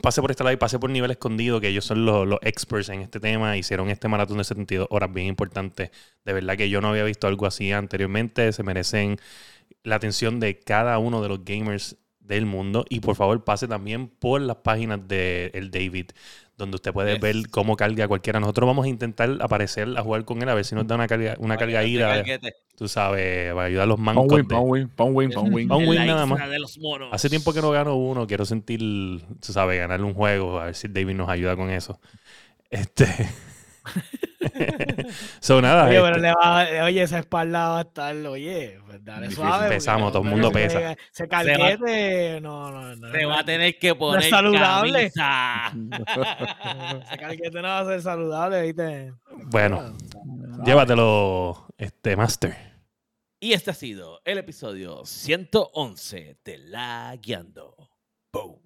pase por Extra Life, pase por nivel escondido, que ellos son los, experts en este tema, hicieron este maratón de 72 horas bien importante. De verdad que yo no había visto algo así anteriormente, se merecen la atención de cada uno de los gamers del mundo. Y por favor, pase también por las páginas de el David, donde usted puede ver cómo carga cualquiera. Nosotros vamos a intentar aparecer a jugar con él, a ver si nos da una carga, una cargadita. Tú sabes, para ayudar a los mancos. Pon win, pon win, win. nada más. Hace tiempo que no gano uno, quiero sentir, tú sabes, ganarle un juego, a ver si David nos ayuda con eso. Este. so, nada, oye, pero este le va, oye, esa espalda va a estar, oye, pues dale suave. Pesamos, todo el mundo pesa. Se calquete, no, no, no. Se va a tener que poner no es saludable. ese calquete no va a ser saludable, ¿viste? Bueno, llévatelo, este, Master. Y este ha sido el episodio 111 de La Guiando. Boom.